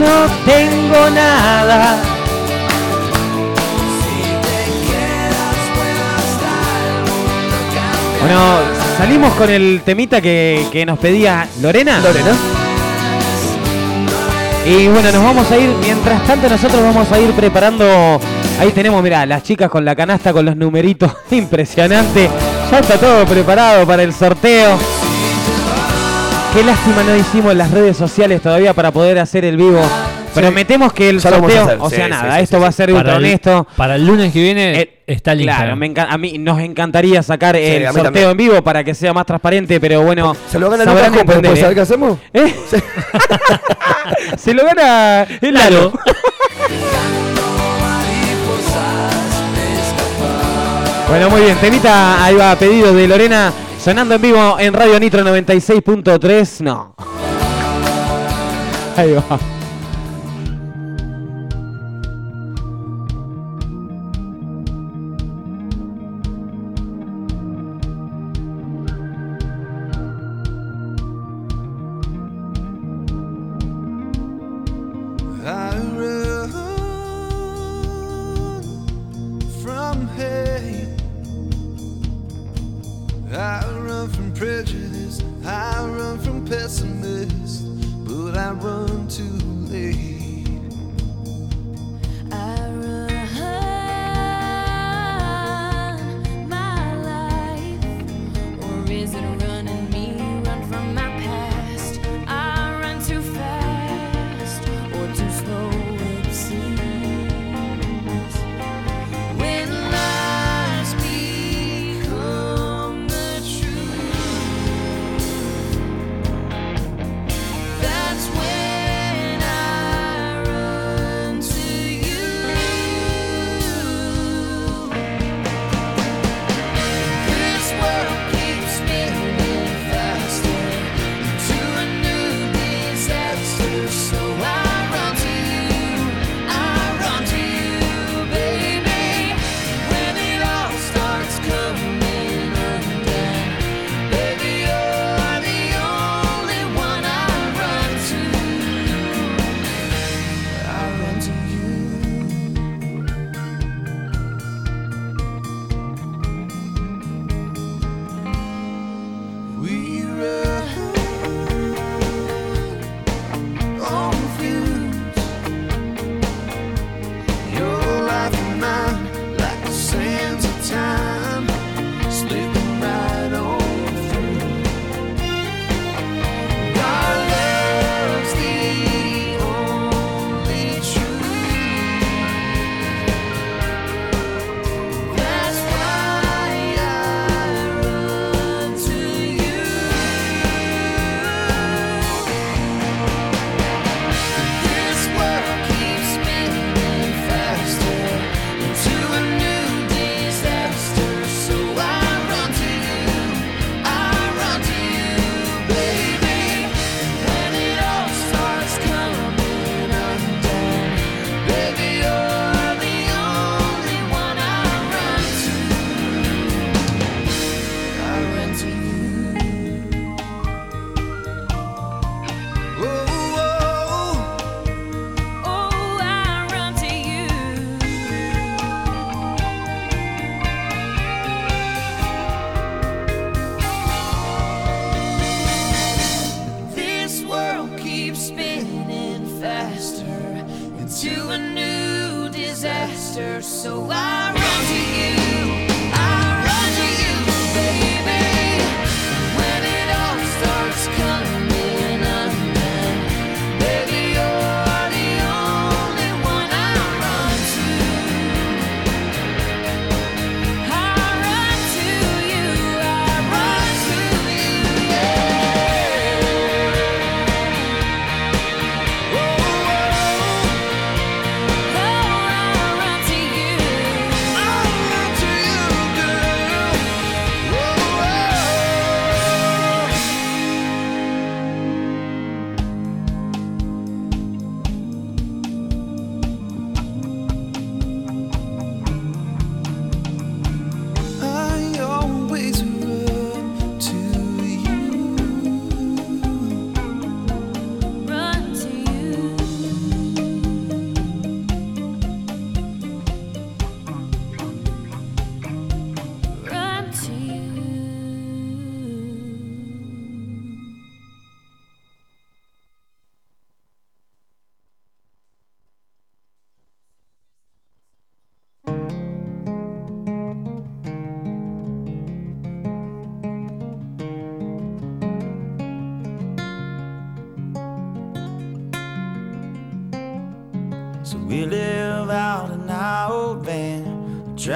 No tengo nada. Bueno, salimos con el temita que, que nos pedía Lorena. Lorena. Y bueno, nos vamos a ir, mientras tanto nosotros vamos a ir preparando, ahí tenemos, mira, las chicas con la canasta con los numeritos, impresionante, ya está todo preparado para el sorteo. Qué lástima no hicimos las redes sociales todavía para poder hacer el vivo. Prometemos que el sorteo, o sea, nada, esto va a ser ultra honesto. para el lunes que viene eh, está listo. Claro, a mí nos encantaría sacar el sorteo en vivo para que sea más transparente, pero bueno. Se lo gana Lucas Copa, ¿sabes ¿eh? qué hacemos? ¿Eh? Se lo gana el Lalo. bueno, muy bien, temita, ahí va, pedido de Lorena. Sonando en vivo en Radio Nitro 96.3. No. Ahí va. prejudice.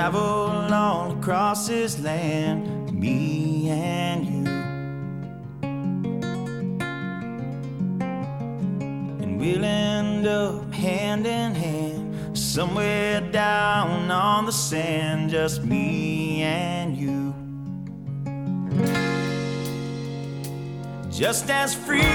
Travel all across this land, me and you. And we'll end up hand in hand, somewhere down on the sand, just me and you. Just as free.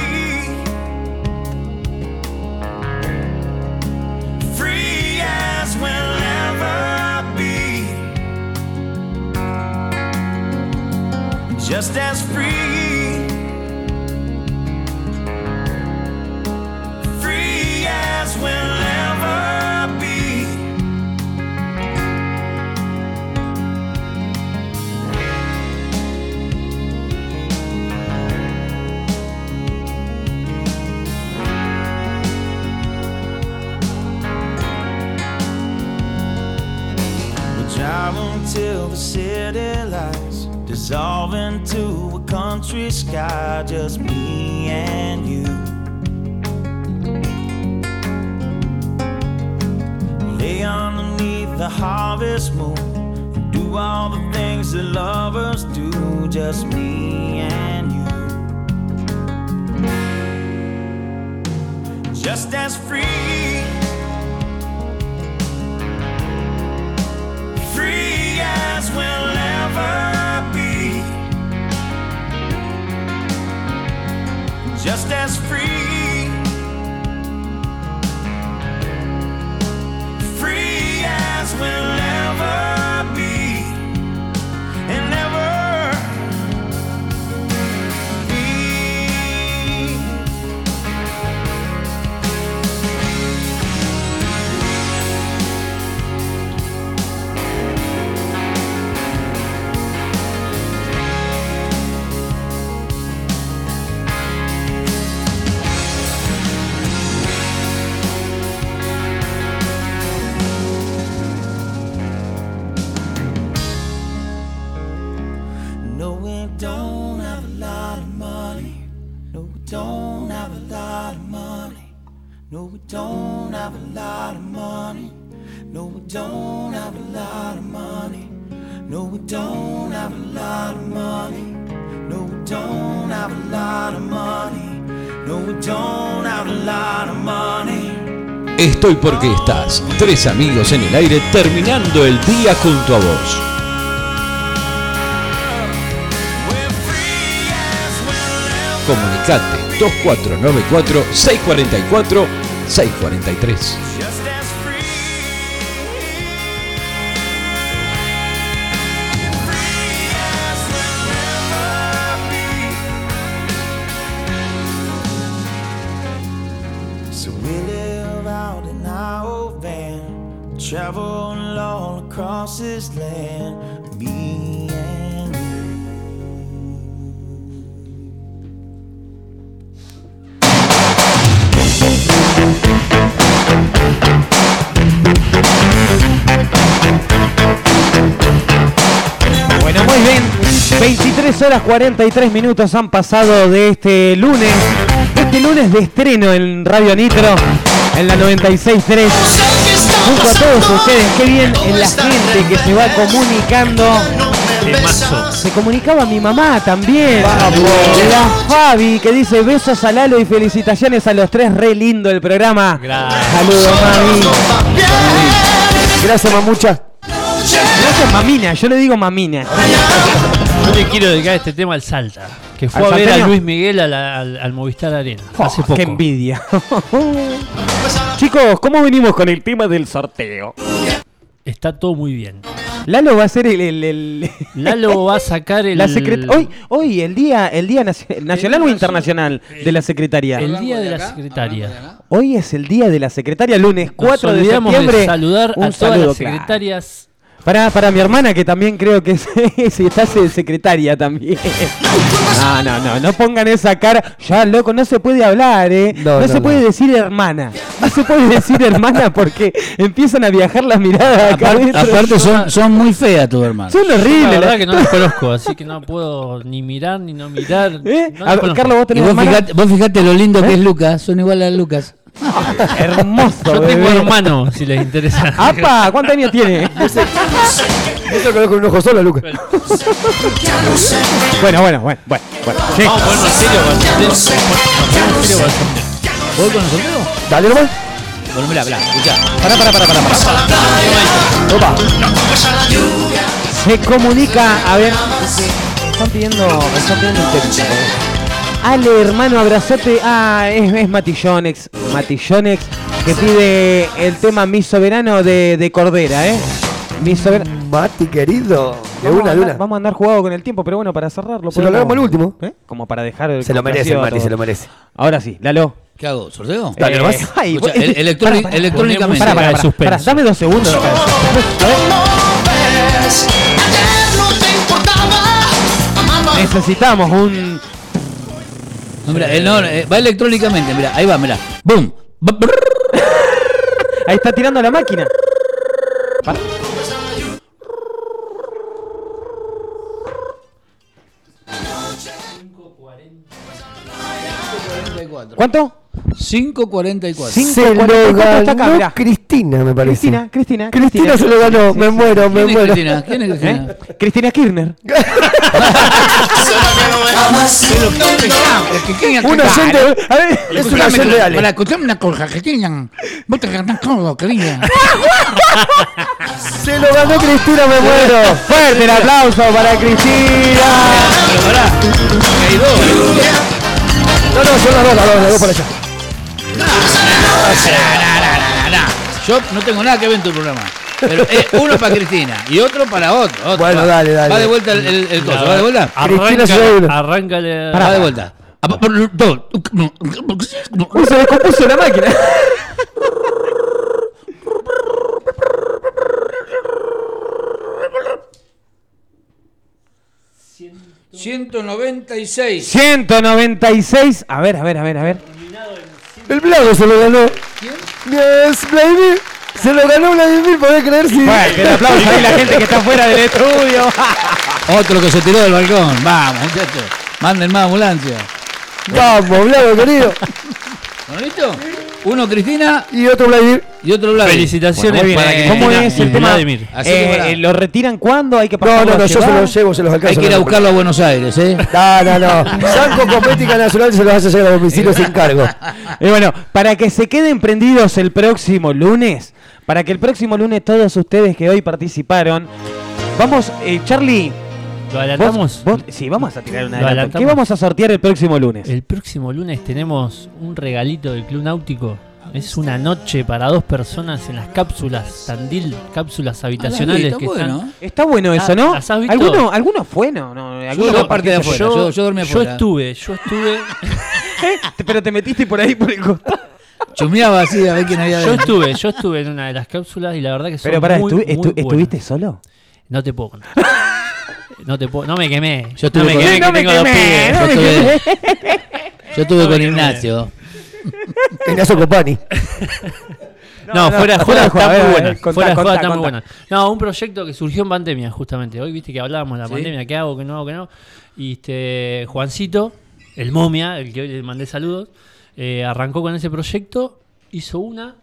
Porque estás. Tres amigos en el aire terminando el día junto a vos. Comunicate 2494 644 643. Across this land, me and you. Bueno, muy bien. 23 horas 43 minutos han pasado de este lunes. Este lunes de estreno en Radio Nitro, en la 96.3. Junto a todos ustedes, qué bien en la gente que se va comunicando. Se comunicaba mi mamá también. La Fabi que dice besos a Lalo y felicitaciones a los tres. Re lindo el programa. Saludos, mami. Gracias, mamucha. Gracias, mamina. Yo le digo mamina. Yo le quiero dedicar este tema al Salta, que fue ¿Al a ver a? Luis Miguel a la- al, al Movistar Arena Oh, hace poco. ¡Qué envidia! Chicos, ¿cómo venimos con el tema del sorteo? Está todo muy bien. Lalo va a ser el. el- el- Lalo va a sacar el, la secret- hoy, hoy, el día, el día naci- nacional o internacional de la secretaria. el día de la secretaria. Hoy es el día de la secretaria, lunes Nos 4 de septiembre. de saludar Un a todas saludo, las claro. secretarias. Para, para mi hermana, que también creo que es, sí, está de secretaria también. No, no, no, no pongan esa cara. Ya, loco, no se puede hablar, ¿eh? No, No, se no, puede decir hermana. No se puede decir hermana porque empiezan a viajar las miradas acá Aparte, aparte son, son muy feas tus hermanos. Son La horribles. verdad la- que no las conozco, así que no puedo ni mirar ni no mirar. ¿Eh? A. Carlos, vos Y tenés vos hermana. fijate, vos fijate lo lindo que ¿Eh? es Lucas, son igual a Lucas. Hermoso, Yo tengo bebé. hermano, si les interesa. ¡Apa! ¿Cuántos años tiene? Eso que con un ojo solo, Lucas. Bueno, bueno, bueno, bueno. bueno. Che, Vamos a ponernos en serio con el sorteo. Nos ponemos en serio con el sorteo. ¿Voy con el sorteo? Dale nomás. Bueno, mirá, mirá, escuchá. Pará, pará, pará, pará. pará. Opa. Se comunica, a ver, me están pidiendo, están pidiendo un texto. Ale, hermano, abrazote. Ah, es, es Matillonex, Matillonex, que pide el tema Mi Soberano de, de Cordera, ¿eh? Mi Soberano. Mati, querido. De Vamos, una, a de andar, una. vamos a andar jugado con el tiempo, pero bueno, para cerrarlo. Se lo hagamos al último. ¿Eh? Como para dejar el Se lo merece, Mati, se lo merece. Ahora sí, Lalo. ¿Qué hago? ¿Sorteo? Dale, Eh, ay, Escucha, el- electrónic- pará, pará, electrónicamente. De pará, suspenso. pará, dame dos segundos. A ver. Necesitamos un. No, mira, eh, no, eh, va electrónicamente, mira, ahí va, mira. ¡Boom! B- brrr. Ahí está tirando la máquina. ¿Cuánto? 5.44. Cinco. Se lo 44 está acá, ganó mirá. Cristina, me parece. Cristina, Cristina. Cristina se lo ganó, me muero, me ¿Quién es muero. Cristina? ¿Quién es Cristina? ¿Eh? Cristina Kirchner. Un oyente, A ver. es un oyente de Ale. Para escucharme una cosa, Cristina. Vos te ganás todo, querida. Se lo ganó Cristina, me muero. Fuerte el aplauso para Cristina. No, no, son las dos, las dos, las dos para allá. Na, na, na. Yo no tengo nada que ver en tu programa. Pero eh, uno para Cristina y otro para otro. otro. Bueno, Va- dale, dale. Va de vuelta el, el, el coso, va de vuelta. Cristina uno. Arráncale. Va de vuelta. Ah, se descompuso la máquina. 196. 196. A ver, a ver, a ver, a ver. El Blago se lo ganó. Yes, baby. Se lo ganó Vladimir, podés creer si. Fuerte el aplauso ahí la gente que está fuera del estudio. Otro que se tiró del balcón. Vamos, muchachos. Manden más ambulancia. Vamos, Blago, querido. ¿Bueno, listo? Uno Cristina Y otro Vladimir. y otro Vladi. Felicitaciones bien, para eh, Cristina ¿Cómo es el tema? Vladimir. Eh, eh, ¿Lo retiran cuándo? Hay que No, pasarlo no, a no, yo se los llevo, se los alcanzo. Hay que ir a no, buscarlo a Buenos Aires, ¿eh? No, no, no. Sanco Cosmética Nacional se los hace llegar a domicilio sin cargo. Y bueno, para que se queden prendidos el próximo lunes, para que el próximo lunes todos ustedes que hoy participaron, vamos, eh, Charlie, ¿Lo adelantamos? vos- sí, vamos a tirar una ¿Lo adelanto. ¿Qué vamos a sortear el próximo lunes? El próximo lunes tenemos un regalito del Club Náutico. Es una noche para dos personas en las cápsulas Tandil, cápsulas habitacionales está que bueno. están. Está bueno eso, Ah, ¿no? ¿las has visto? ¿Alguno, alguno fue, no? no Yo alguno la parte de afuera, yo, yo dormí Yo afuera. estuve, yo estuve, yo. Pero te metiste por ahí por el costado. Chumeaba así a ver quién había yo estuve, yo estuve en una de las cápsulas y la verdad que son Pero pará, muy, estu- muy estu- buenas. ¿estuviste solo? No te puedo contar. No te puedo, no me quemé. Yo estuve no con- quemé que no me tengo dos quemé, pibes. Yo no estuve, yo estuve No me con. Ignacio. Ignacio Copani. No, no, fuera de de está muy buena. Fuera de está muy buena. No, un proyecto que surgió en pandemia, justamente. Hoy viste que hablábamos de la Sí. pandemia, qué hago, qué no hago, qué no. Y este Juancito, el momia, el que hoy le mandé saludos, eh, arrancó con ese proyecto, hizo una,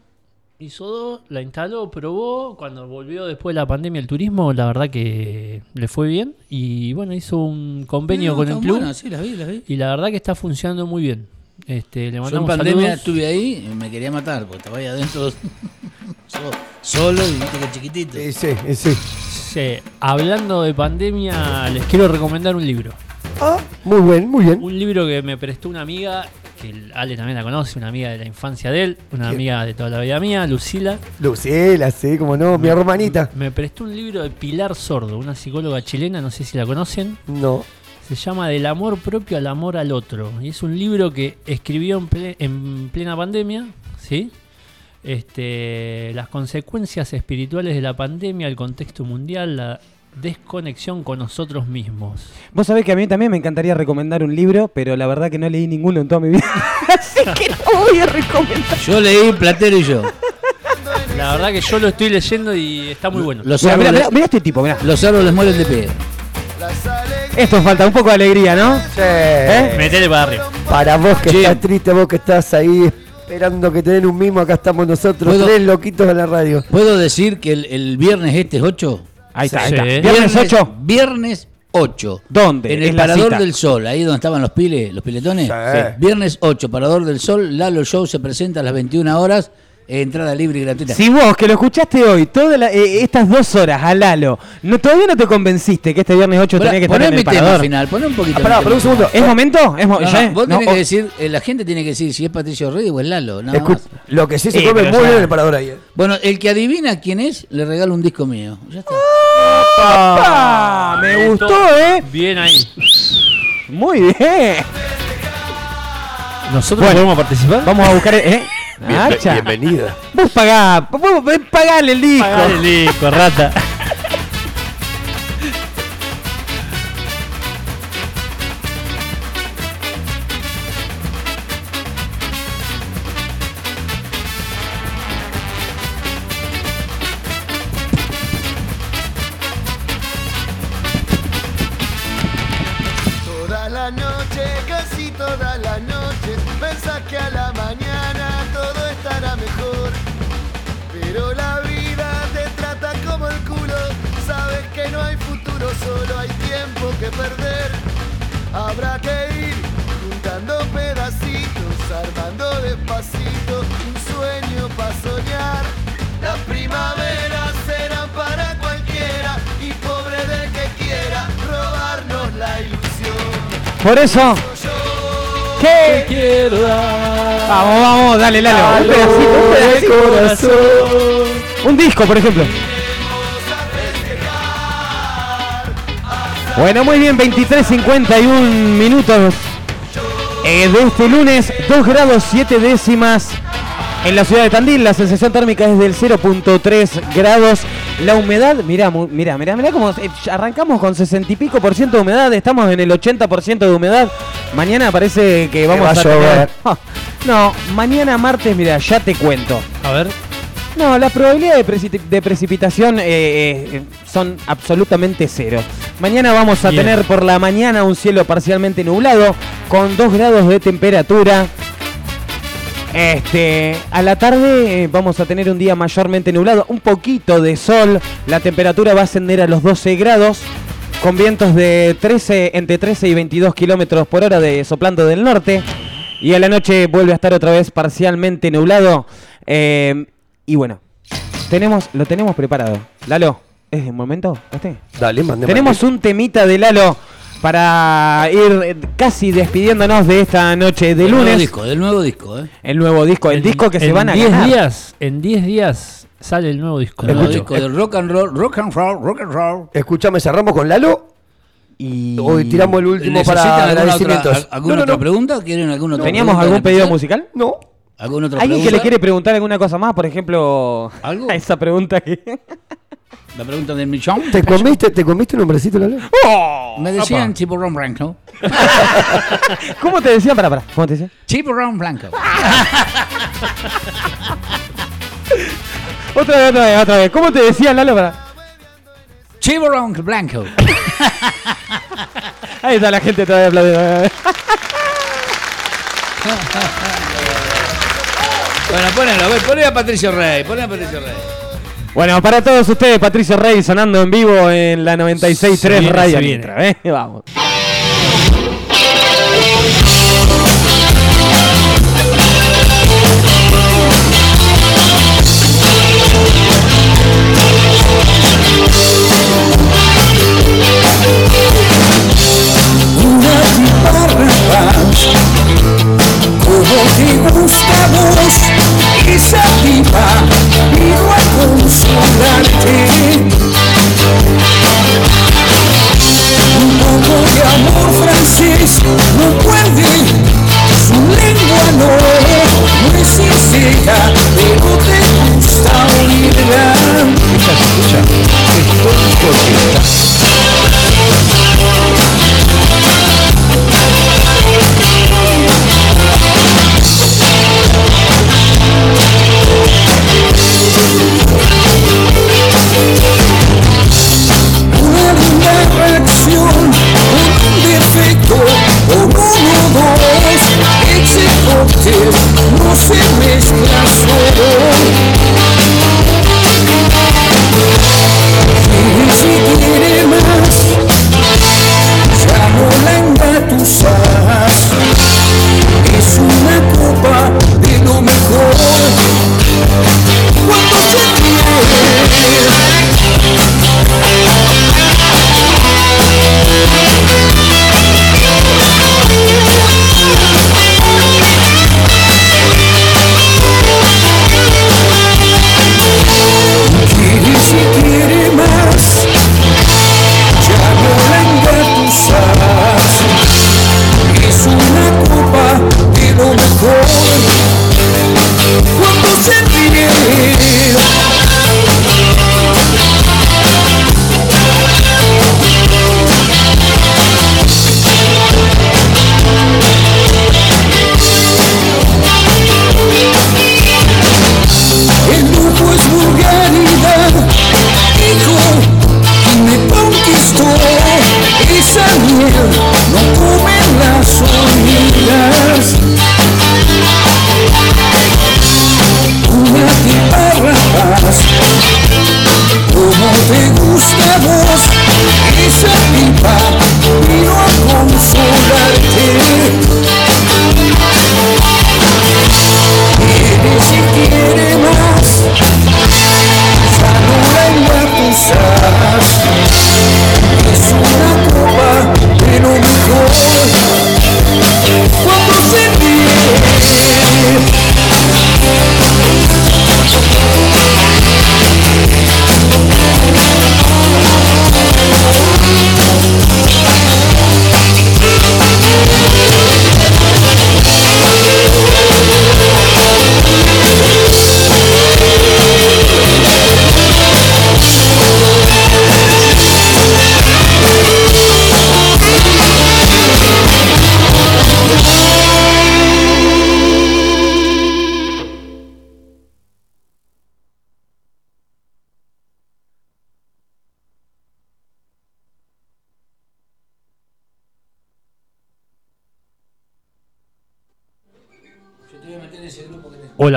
hizo dos, la instaló, probó. Cuando volvió después de la pandemia el turismo, la verdad que le fue bien. Y bueno, hizo un convenio No, con el club. buenas, sí, las vi, las vi. Y la verdad que está funcionando muy bien. Este, le Yo en mandamos pandemia saludos. estuve ahí y me quería matar porque estaba ahí adentro so- solo y viste que chiquitito. Sí, sí, sí. Sí, hablando de pandemia, les quiero recomendar un libro. Ah, muy bien, muy bien. Un libro que me prestó una amiga, que Ale también la conoce, una amiga de la infancia de él, una amiga de toda la vida mía, Lucila. Lucila, sí, como no, mi hermanita. Me prestó un libro de Pilar Sordo, una psicóloga chilena, no sé si la conocen. No. Se llama Del amor propio al amor al otro. Y es un libro que escribió en, ple- en plena pandemia, ¿sí? Este, las consecuencias espirituales de la pandemia, el contexto mundial, la desconexión con nosotros mismos. Vos sabés que a mí también me encantaría recomendar un libro, pero la verdad que no leí ninguno en toda mi vida. Así que no voy a recomendar. Yo leí Platero y yo. La verdad que yo lo estoy leyendo y está muy bueno. Los Mirá, mirá, árboles, mirá, mirá este tipo, mirá. los árboles mueren de pie. Esto falta un poco de alegría, ¿no? Sí. ¿Eh? Metele para arriba. Para vos que Sí. estás triste, vos que estás ahí esperando que te den un mimo, acá estamos nosotros, tres loquitos en la radio. ¿Puedo decir que el, el viernes este es 8? Ahí está, ahí está. ¿Viernes 8? Viernes 8. ¿Dónde? En el Parador del Sol, ahí donde estaban los piles, los piletones. Sí. Viernes 8, Parador del Sol, Lalo Show se presenta a las 21 horas entrada libre y gratuita. Si vos, que lo escuchaste hoy, todas eh, estas dos horas a Lalo, no, todavía no te convenciste que este viernes 8 Poné- tenía que estar en el mi tema parador. final, poné un poquito. Ah, pará, un segundo. ¿Es momento? ¿Es mo- No, vos No, tenés que decir, eh, la gente tiene que decir si es Patricio Rey o es Lalo. nada Escu- más. Lo que sí se come pero muy bien el parador ahí. eh. Bueno, el que adivina quién es, le regalo un disco mío. Ya está. Me gustó, ¿eh? Bien ahí. Muy bien. ¿Nosotros Bueno. podemos participar? Vamos a buscar, ¿eh? Bienvenida. Vos pagá, vos vos pagale el disco. Pagale el disco, rata. Eso, ¿qué? Quiero dar. Vamos, vamos, dale, Lalo. Un pedacito, un disco, por ejemplo. Bueno, muy bien, 23.51 minutos de este lunes, 2 grados 7 décimas en la ciudad de Tandil. La sensación térmica es del 0.3 grados. La humedad, mira, mira, mira, mira cómo eh, arrancamos con 60 y pico por ciento de humedad, estamos en el 80% de humedad. Mañana parece que vamos va a, tener- llover. No, mañana martes, mira, ya te cuento. A ver. No, las probabilidades de, preci- de precipitación eh, eh, son absolutamente cero. Mañana vamos a Bien. tener por la mañana un cielo parcialmente nublado con 2 grados de temperatura. Este, a la tarde eh, vamos a tener un día mayormente nublado, un poquito de sol, la temperatura va a ascender a los 12 grados, con vientos de 13, entre 13 y 22 kilómetros por hora de soplando del norte, y a la noche vuelve a estar otra vez parcialmente nublado. eh, y bueno, tenemos, lo tenemos preparado. Lalo, ¿es el momento? ¿Este? Dale, mande. Tenemos un temita de Lalo para ir eh, casi despidiéndonos de esta noche de Del nuevo lunes. disco, del nuevo disco, ¿eh? El nuevo disco, el disco que se van a 10 ganar. días, en 10 días sale el nuevo disco. El nuevo disco de rock and roll, rock and roll, rock and roll. Escuchame, cerramos con Lalo. Y Hoy tiramos el último ¿Necesitan para alguna agradecimientos. otra, alguna No, no, otra no. pregunta? ¿Quieren alguna otra ¿Teníamos pregunta algún pedido musical? No. ¿Alguna otra ¿Alguien que le quiere preguntar alguna cosa más? Por ejemplo, ¿Algo? a esa pregunta que... La pregunta del millón. ¿Te comiste, ¿Te comiste un hombrecito, Lalo? Me decían chiporrón blanco. ¿Cómo te decía? Para, para. ¿Cómo te decía? Chiporrón blanco. Otra vez, otra vez, otra vez. ¿Cómo te decía, Lalo? Para... Chiporrón blanco. Ahí está la gente todavía aplaudiendo. Bueno, ponelo, a ver, poné a Patricio Rey, poné a Patricio Rey. Bueno, para todos ustedes, Patricio Rey sonando en vivo en la Se 96.3 viene, Radio. Nitra, ¿eh? Vamos. Una guitarra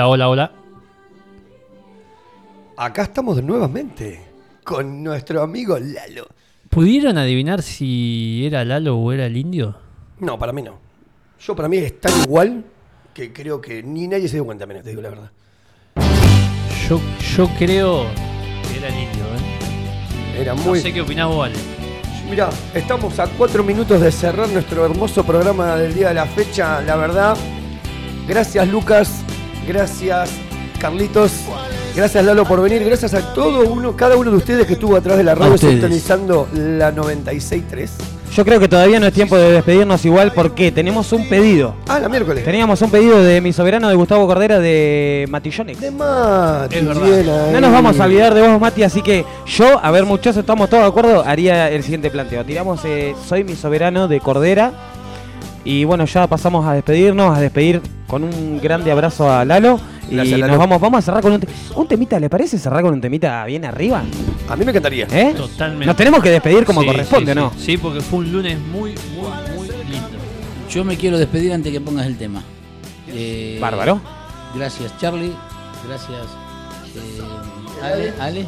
Hola, hola, hola. Acá estamos nuevamente con nuestro amigo Lalo. ¿Pudieron adivinar si era Lalo o era el indio? No, para mí no. Yo para mí es tan igual que creo que ni nadie se dio cuenta, menos, te digo la verdad. Yo, yo creo que era el indio, ¿eh? Era No muy... sé qué opinás vos, Ale. Mirá, estamos a cuatro minutos de cerrar nuestro hermoso programa del día de la fecha, la verdad. Gracias Lucas, gracias Carlitos, gracias Lalo por venir, gracias a todo uno, cada uno de ustedes que estuvo atrás de la radio sintonizando la 96.3. Yo creo que todavía no es tiempo de despedirnos igual porque tenemos un pedido. Ah, la miércoles. Teníamos un pedido de mi soberano de Gustavo Cordera de Matillones. De Mati, Es verdad. No nos vamos a olvidar de vos, Mati, así que yo, a ver muchachos, estamos todos de acuerdo, haría el siguiente planteo. Tiramos eh, Soy mi soberano de Cordera. Y bueno, ya pasamos a despedirnos, a despedir con un grande abrazo a Lalo. Y Lalo. nos vamos, vamos a cerrar con un, te- un temita, ¿le parece cerrar con un temita bien arriba? A mí me encantaría. ¿Eh? Totalmente. Nos tenemos que despedir como Sí, corresponde, sí, ¿no? Sí. Sí, porque fue un lunes muy, muy, muy lindo. Yo me quiero despedir antes que pongas el tema. Eh, Bárbaro. Gracias, Charlie. Gracias, eh, Ale, Ale,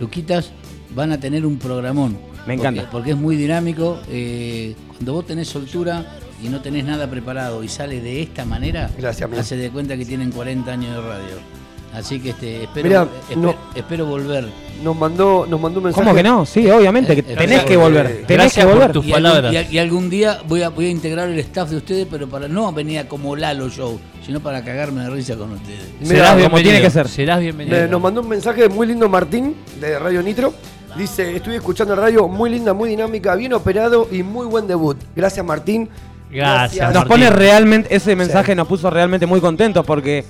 Luquitas. Van a tener un programón. Me encanta. Porque, porque es muy dinámico. eh, cuando vos tenés soltura y no tenés nada preparado y sale de esta manera, Gracias, de cuenta que tienen 40 años de radio. Así que este, espero, Mirá, no- espero volver. Nos mandó, nos mandó un mensaje. ¿Cómo que no? Sí, obviamente, que Eh, tenés eh, que volver. eh, Tenés gracias que por volver. tus Y algún, palabras. y al- y algún día voy a, voy a integrar el staff de ustedes, pero para no venir como Lalo Show, sino para cagarme de risa con ustedes. Mirá, Serás como bienvenido, tiene que ser. Serás bienvenido. Eh, nos mandó un mensaje muy lindo Martín de Radio Nitro. Dice, estuve escuchando radio, muy linda, muy dinámica, bien operado y muy buen debut. Gracias Martín. Gracias, Nos Martín. pone realmente, ese mensaje Sí. nos puso realmente muy contentos porque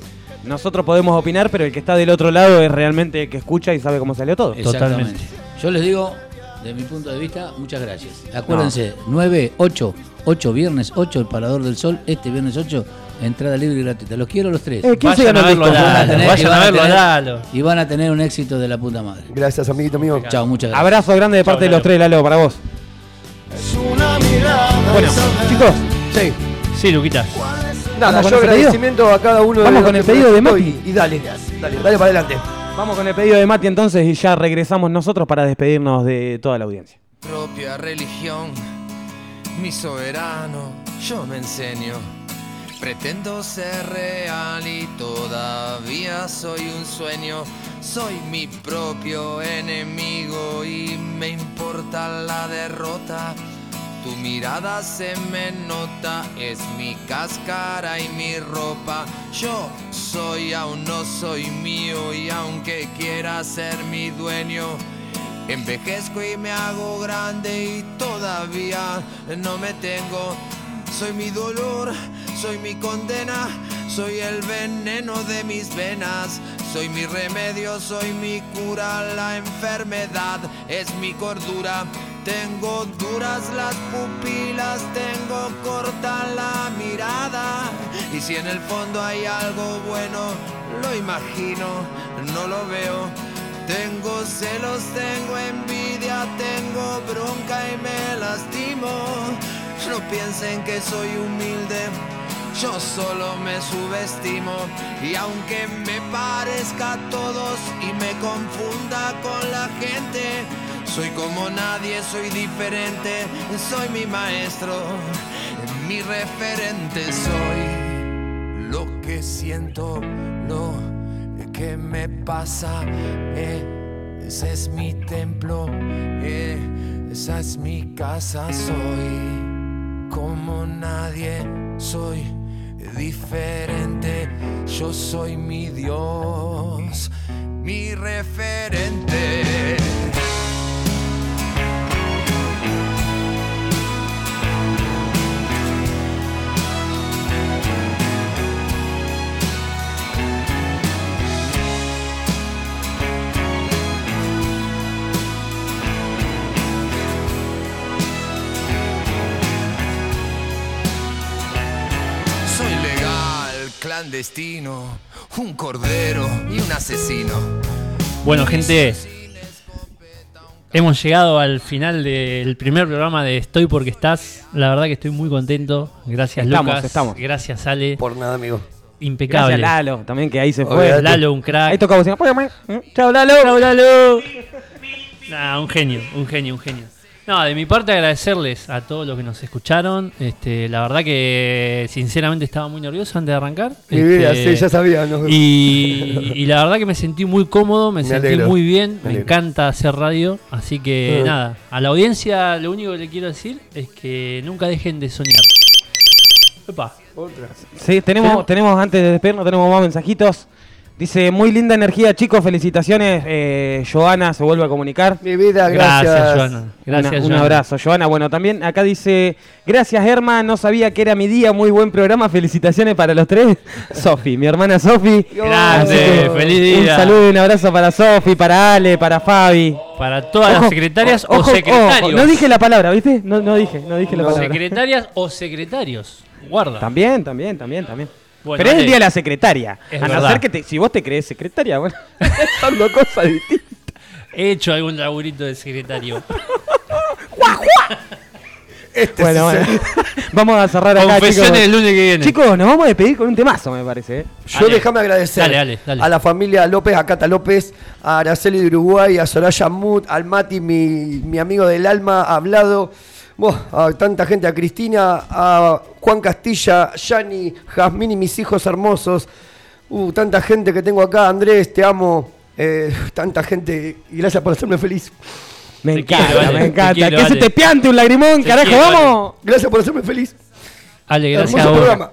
nosotros podemos opinar, pero el que está del otro lado es realmente el que escucha y sabe cómo salió todo. Exactamente. Yo les digo, de mi punto de vista, muchas gracias. Acuérdense, 9, 8, 8, viernes 8, el Parador del Sol, este viernes 8, entrada libre y gratuita. Los quiero los tres. Eh, ¿quién se Vayan ganó a el verlo Lalo. Vayan van a verlo Lalo. Y van a tener un éxito de la puta madre. Gracias, amiguito mío. Chao, muchas gracias. Abrazo grande de parte de los tres, Lalo, para vos. Es una mirada. Bueno, chicos, Sí. Sí, Luquitas. Nada, ¿Vamos yo agradecimiento a cada uno de Vamos con que el pedido de Mati. Y, y dale, dale, dale para adelante. vamos con el pedido de Mati entonces y ya regresamos nosotros para despedirnos de toda la audiencia. propia religión, mi soberano, yo me enseño. Pretendo ser real y todavía soy un sueño. Soy mi propio enemigo y me importa la derrota. Tu mirada se me nota, es mi cáscara y mi ropa. Yo soy, aún no soy mío y aunque quiera ser mi dueño, envejezco y me hago grande y todavía no me tengo. Soy mi dolor, soy mi condena, soy el veneno de mis venas, soy mi remedio, soy mi cura, la enfermedad es mi cordura. Tengo duras las pupilas, tengo corta la mirada. Y si en el fondo hay algo bueno, lo imagino, no lo veo. Tengo celos, tengo envidia, tengo bronca y me lastimo. No piensen que soy humilde, yo solo me subestimo. Y aunque me parezca a todos y me confunda con la gente, soy como nadie, soy diferente, soy mi maestro, mi referente, soy lo que siento, lo que me pasa. eh, ese es mi templo, eh, esa es mi casa, soy como nadie, soy diferente, yo soy mi Dios, mi referente. Clandestino, un cordero y un asesino. Bueno, gente, hemos llegado al final del primer programa de Estoy porque estás. La verdad que estoy muy contento. Gracias, Estamos, Lucas. estamos. Gracias, Ale. Por nada, amigo. impecable. Gracias Lalo, también que ahí se fue. Olvídate. Lalo, un crack. Ahí toca bocina. Chao Lalo. Chau, Lalo. Nah, un genio, un genio, un genio. No, de mi parte agradecerles a todos los que nos escucharon. Este, la verdad que sinceramente estaba muy nervioso antes de arrancar. Mi vida, Este, sí, ya sabía. ¿no? Y, y la verdad que me sentí muy cómodo, me, Me sentí alegro, muy bien, me encanta hacer radio, así que Mm. nada, a la audiencia lo único que le quiero decir es que nunca dejen de soñar. Epa. Sí, tenemos, tenemos antes de despedirnos, tenemos más mensajitos. Dice, muy linda energía, chicos, felicitaciones. Eh, Joana se vuelve a comunicar. Mi vida, Gracias, gracias. Joana. Gracias, Una- un Joana. abrazo, Joana. Bueno, también acá dice, gracias Herma, no sabía que era mi día, muy buen programa, felicitaciones para los tres. Sofi, mi hermana Sofi. Grande, feliz día. Un saludo y un abrazo para Sofi, para Ale, para Fabi. Para todas Ojo, las secretarias ojo, o secretarios. ojo, No dije la palabra, ¿viste? No, no dije, no dije la palabra. Secretarias o secretarios. Guarda. También, también, también, también. Bueno, Pero es el día de la secretaria. Es a no ser que te- si vos te crees secretaria, bueno, son dos cosas distintas. He hecho algún laburito de secretario. Este Bueno, es- bueno. vamos a cerrar acá, Confesiones chicos. el lunes que viene. Chicos, nos vamos a despedir con un temazo, me parece. ¿eh? Yo déjame agradecer Dale, dale, dale. a la familia López, a Cata López, a Araceli de Uruguay, a Soraya Mut, al Mati, mi, mi amigo del alma, a Buah, a tanta gente, a Cristina, a Juan Castilla, Yani, Jazmín y mis hijos hermosos. Uh, tanta gente que tengo acá, Andrés, te amo. eh, tanta gente, y gracias por hacerme feliz. Me Te encanta, quiero, me encanta. quiero, que se te piante un lagrimón, Te carajo, quiero, vamos. Gracias por hacerme feliz. Ale, gracias a Hermoso vos. programa.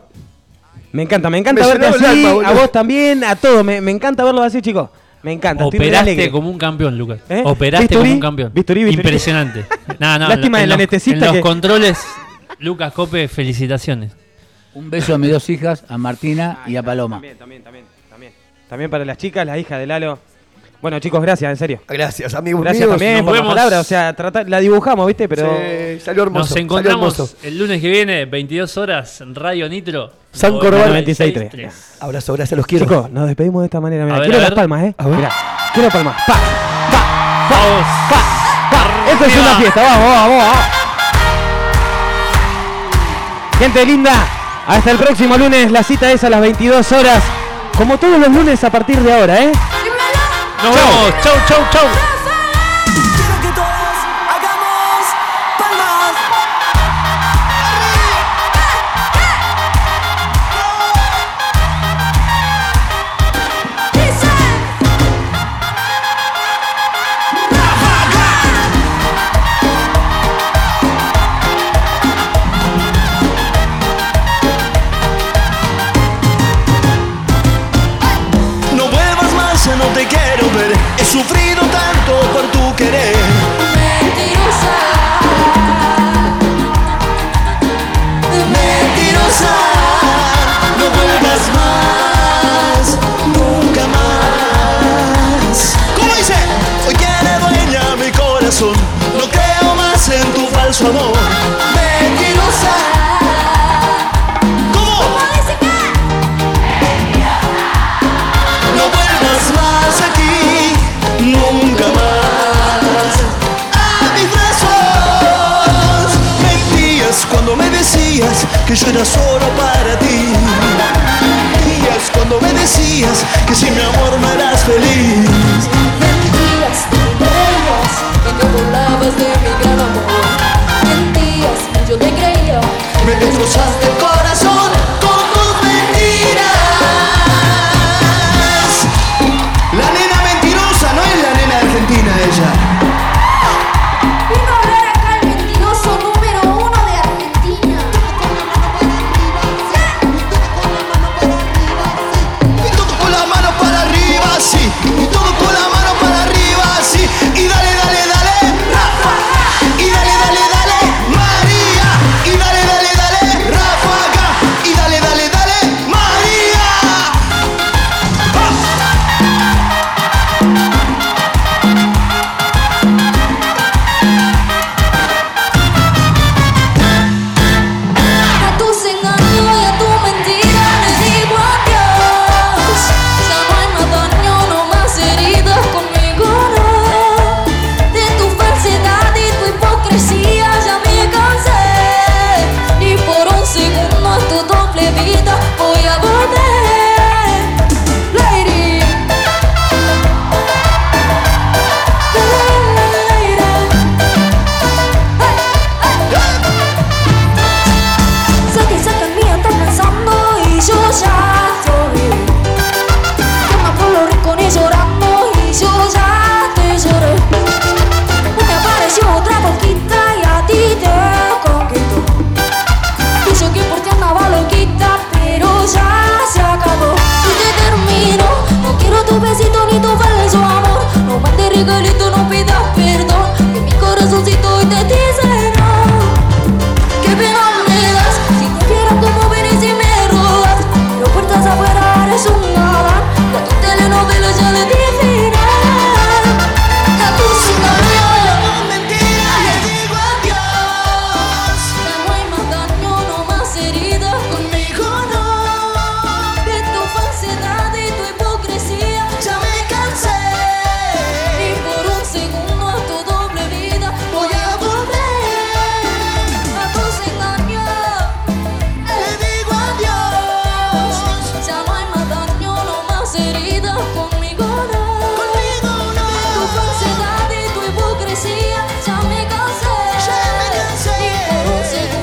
Me encanta, me encanta Me verte así, alma, a vos también, a todos. Me, me encanta verlo así, chicos. Me encanta. Operaste como un campeón, Lucas. ¿Eh? Operaste ¿Bisturí? como un campeón. ¿Bisturí, bisturí? Impresionante. No, no, Lástima en del los- anestesista En los que- controles, Lucas Cope, felicitaciones. Un beso a mis dos hijas, a Martina y a Paloma. También, también, también, también. También para las chicas, la hija de Lalo. Bueno, chicos, gracias, en serio. Gracias, amigos Gracias míos. también nos por la vemos. palabra. O sea, trata- la dibujamos, ¿viste? Pero. Sí, salió hermoso. Nos salió encontramos hermoso. el lunes que viene, 22 horas, en Radio Nitro. San 96.3. Corbán 96.3. Abrazo, gracias, los quiero. Chicos, nos despedimos de esta manera. Mira, A ver, quiero a las ver. palmas, ¿eh? A ver. Mirá, quiero palmas. Pa, Vamos. pa. Esto es una fiesta, vamos, vamos, vamos. Gente linda, hasta el próximo lunes. La cita es a las 22 horas. Como todos los lunes a partir de ahora, ¿eh? 然后跳跳跳跳。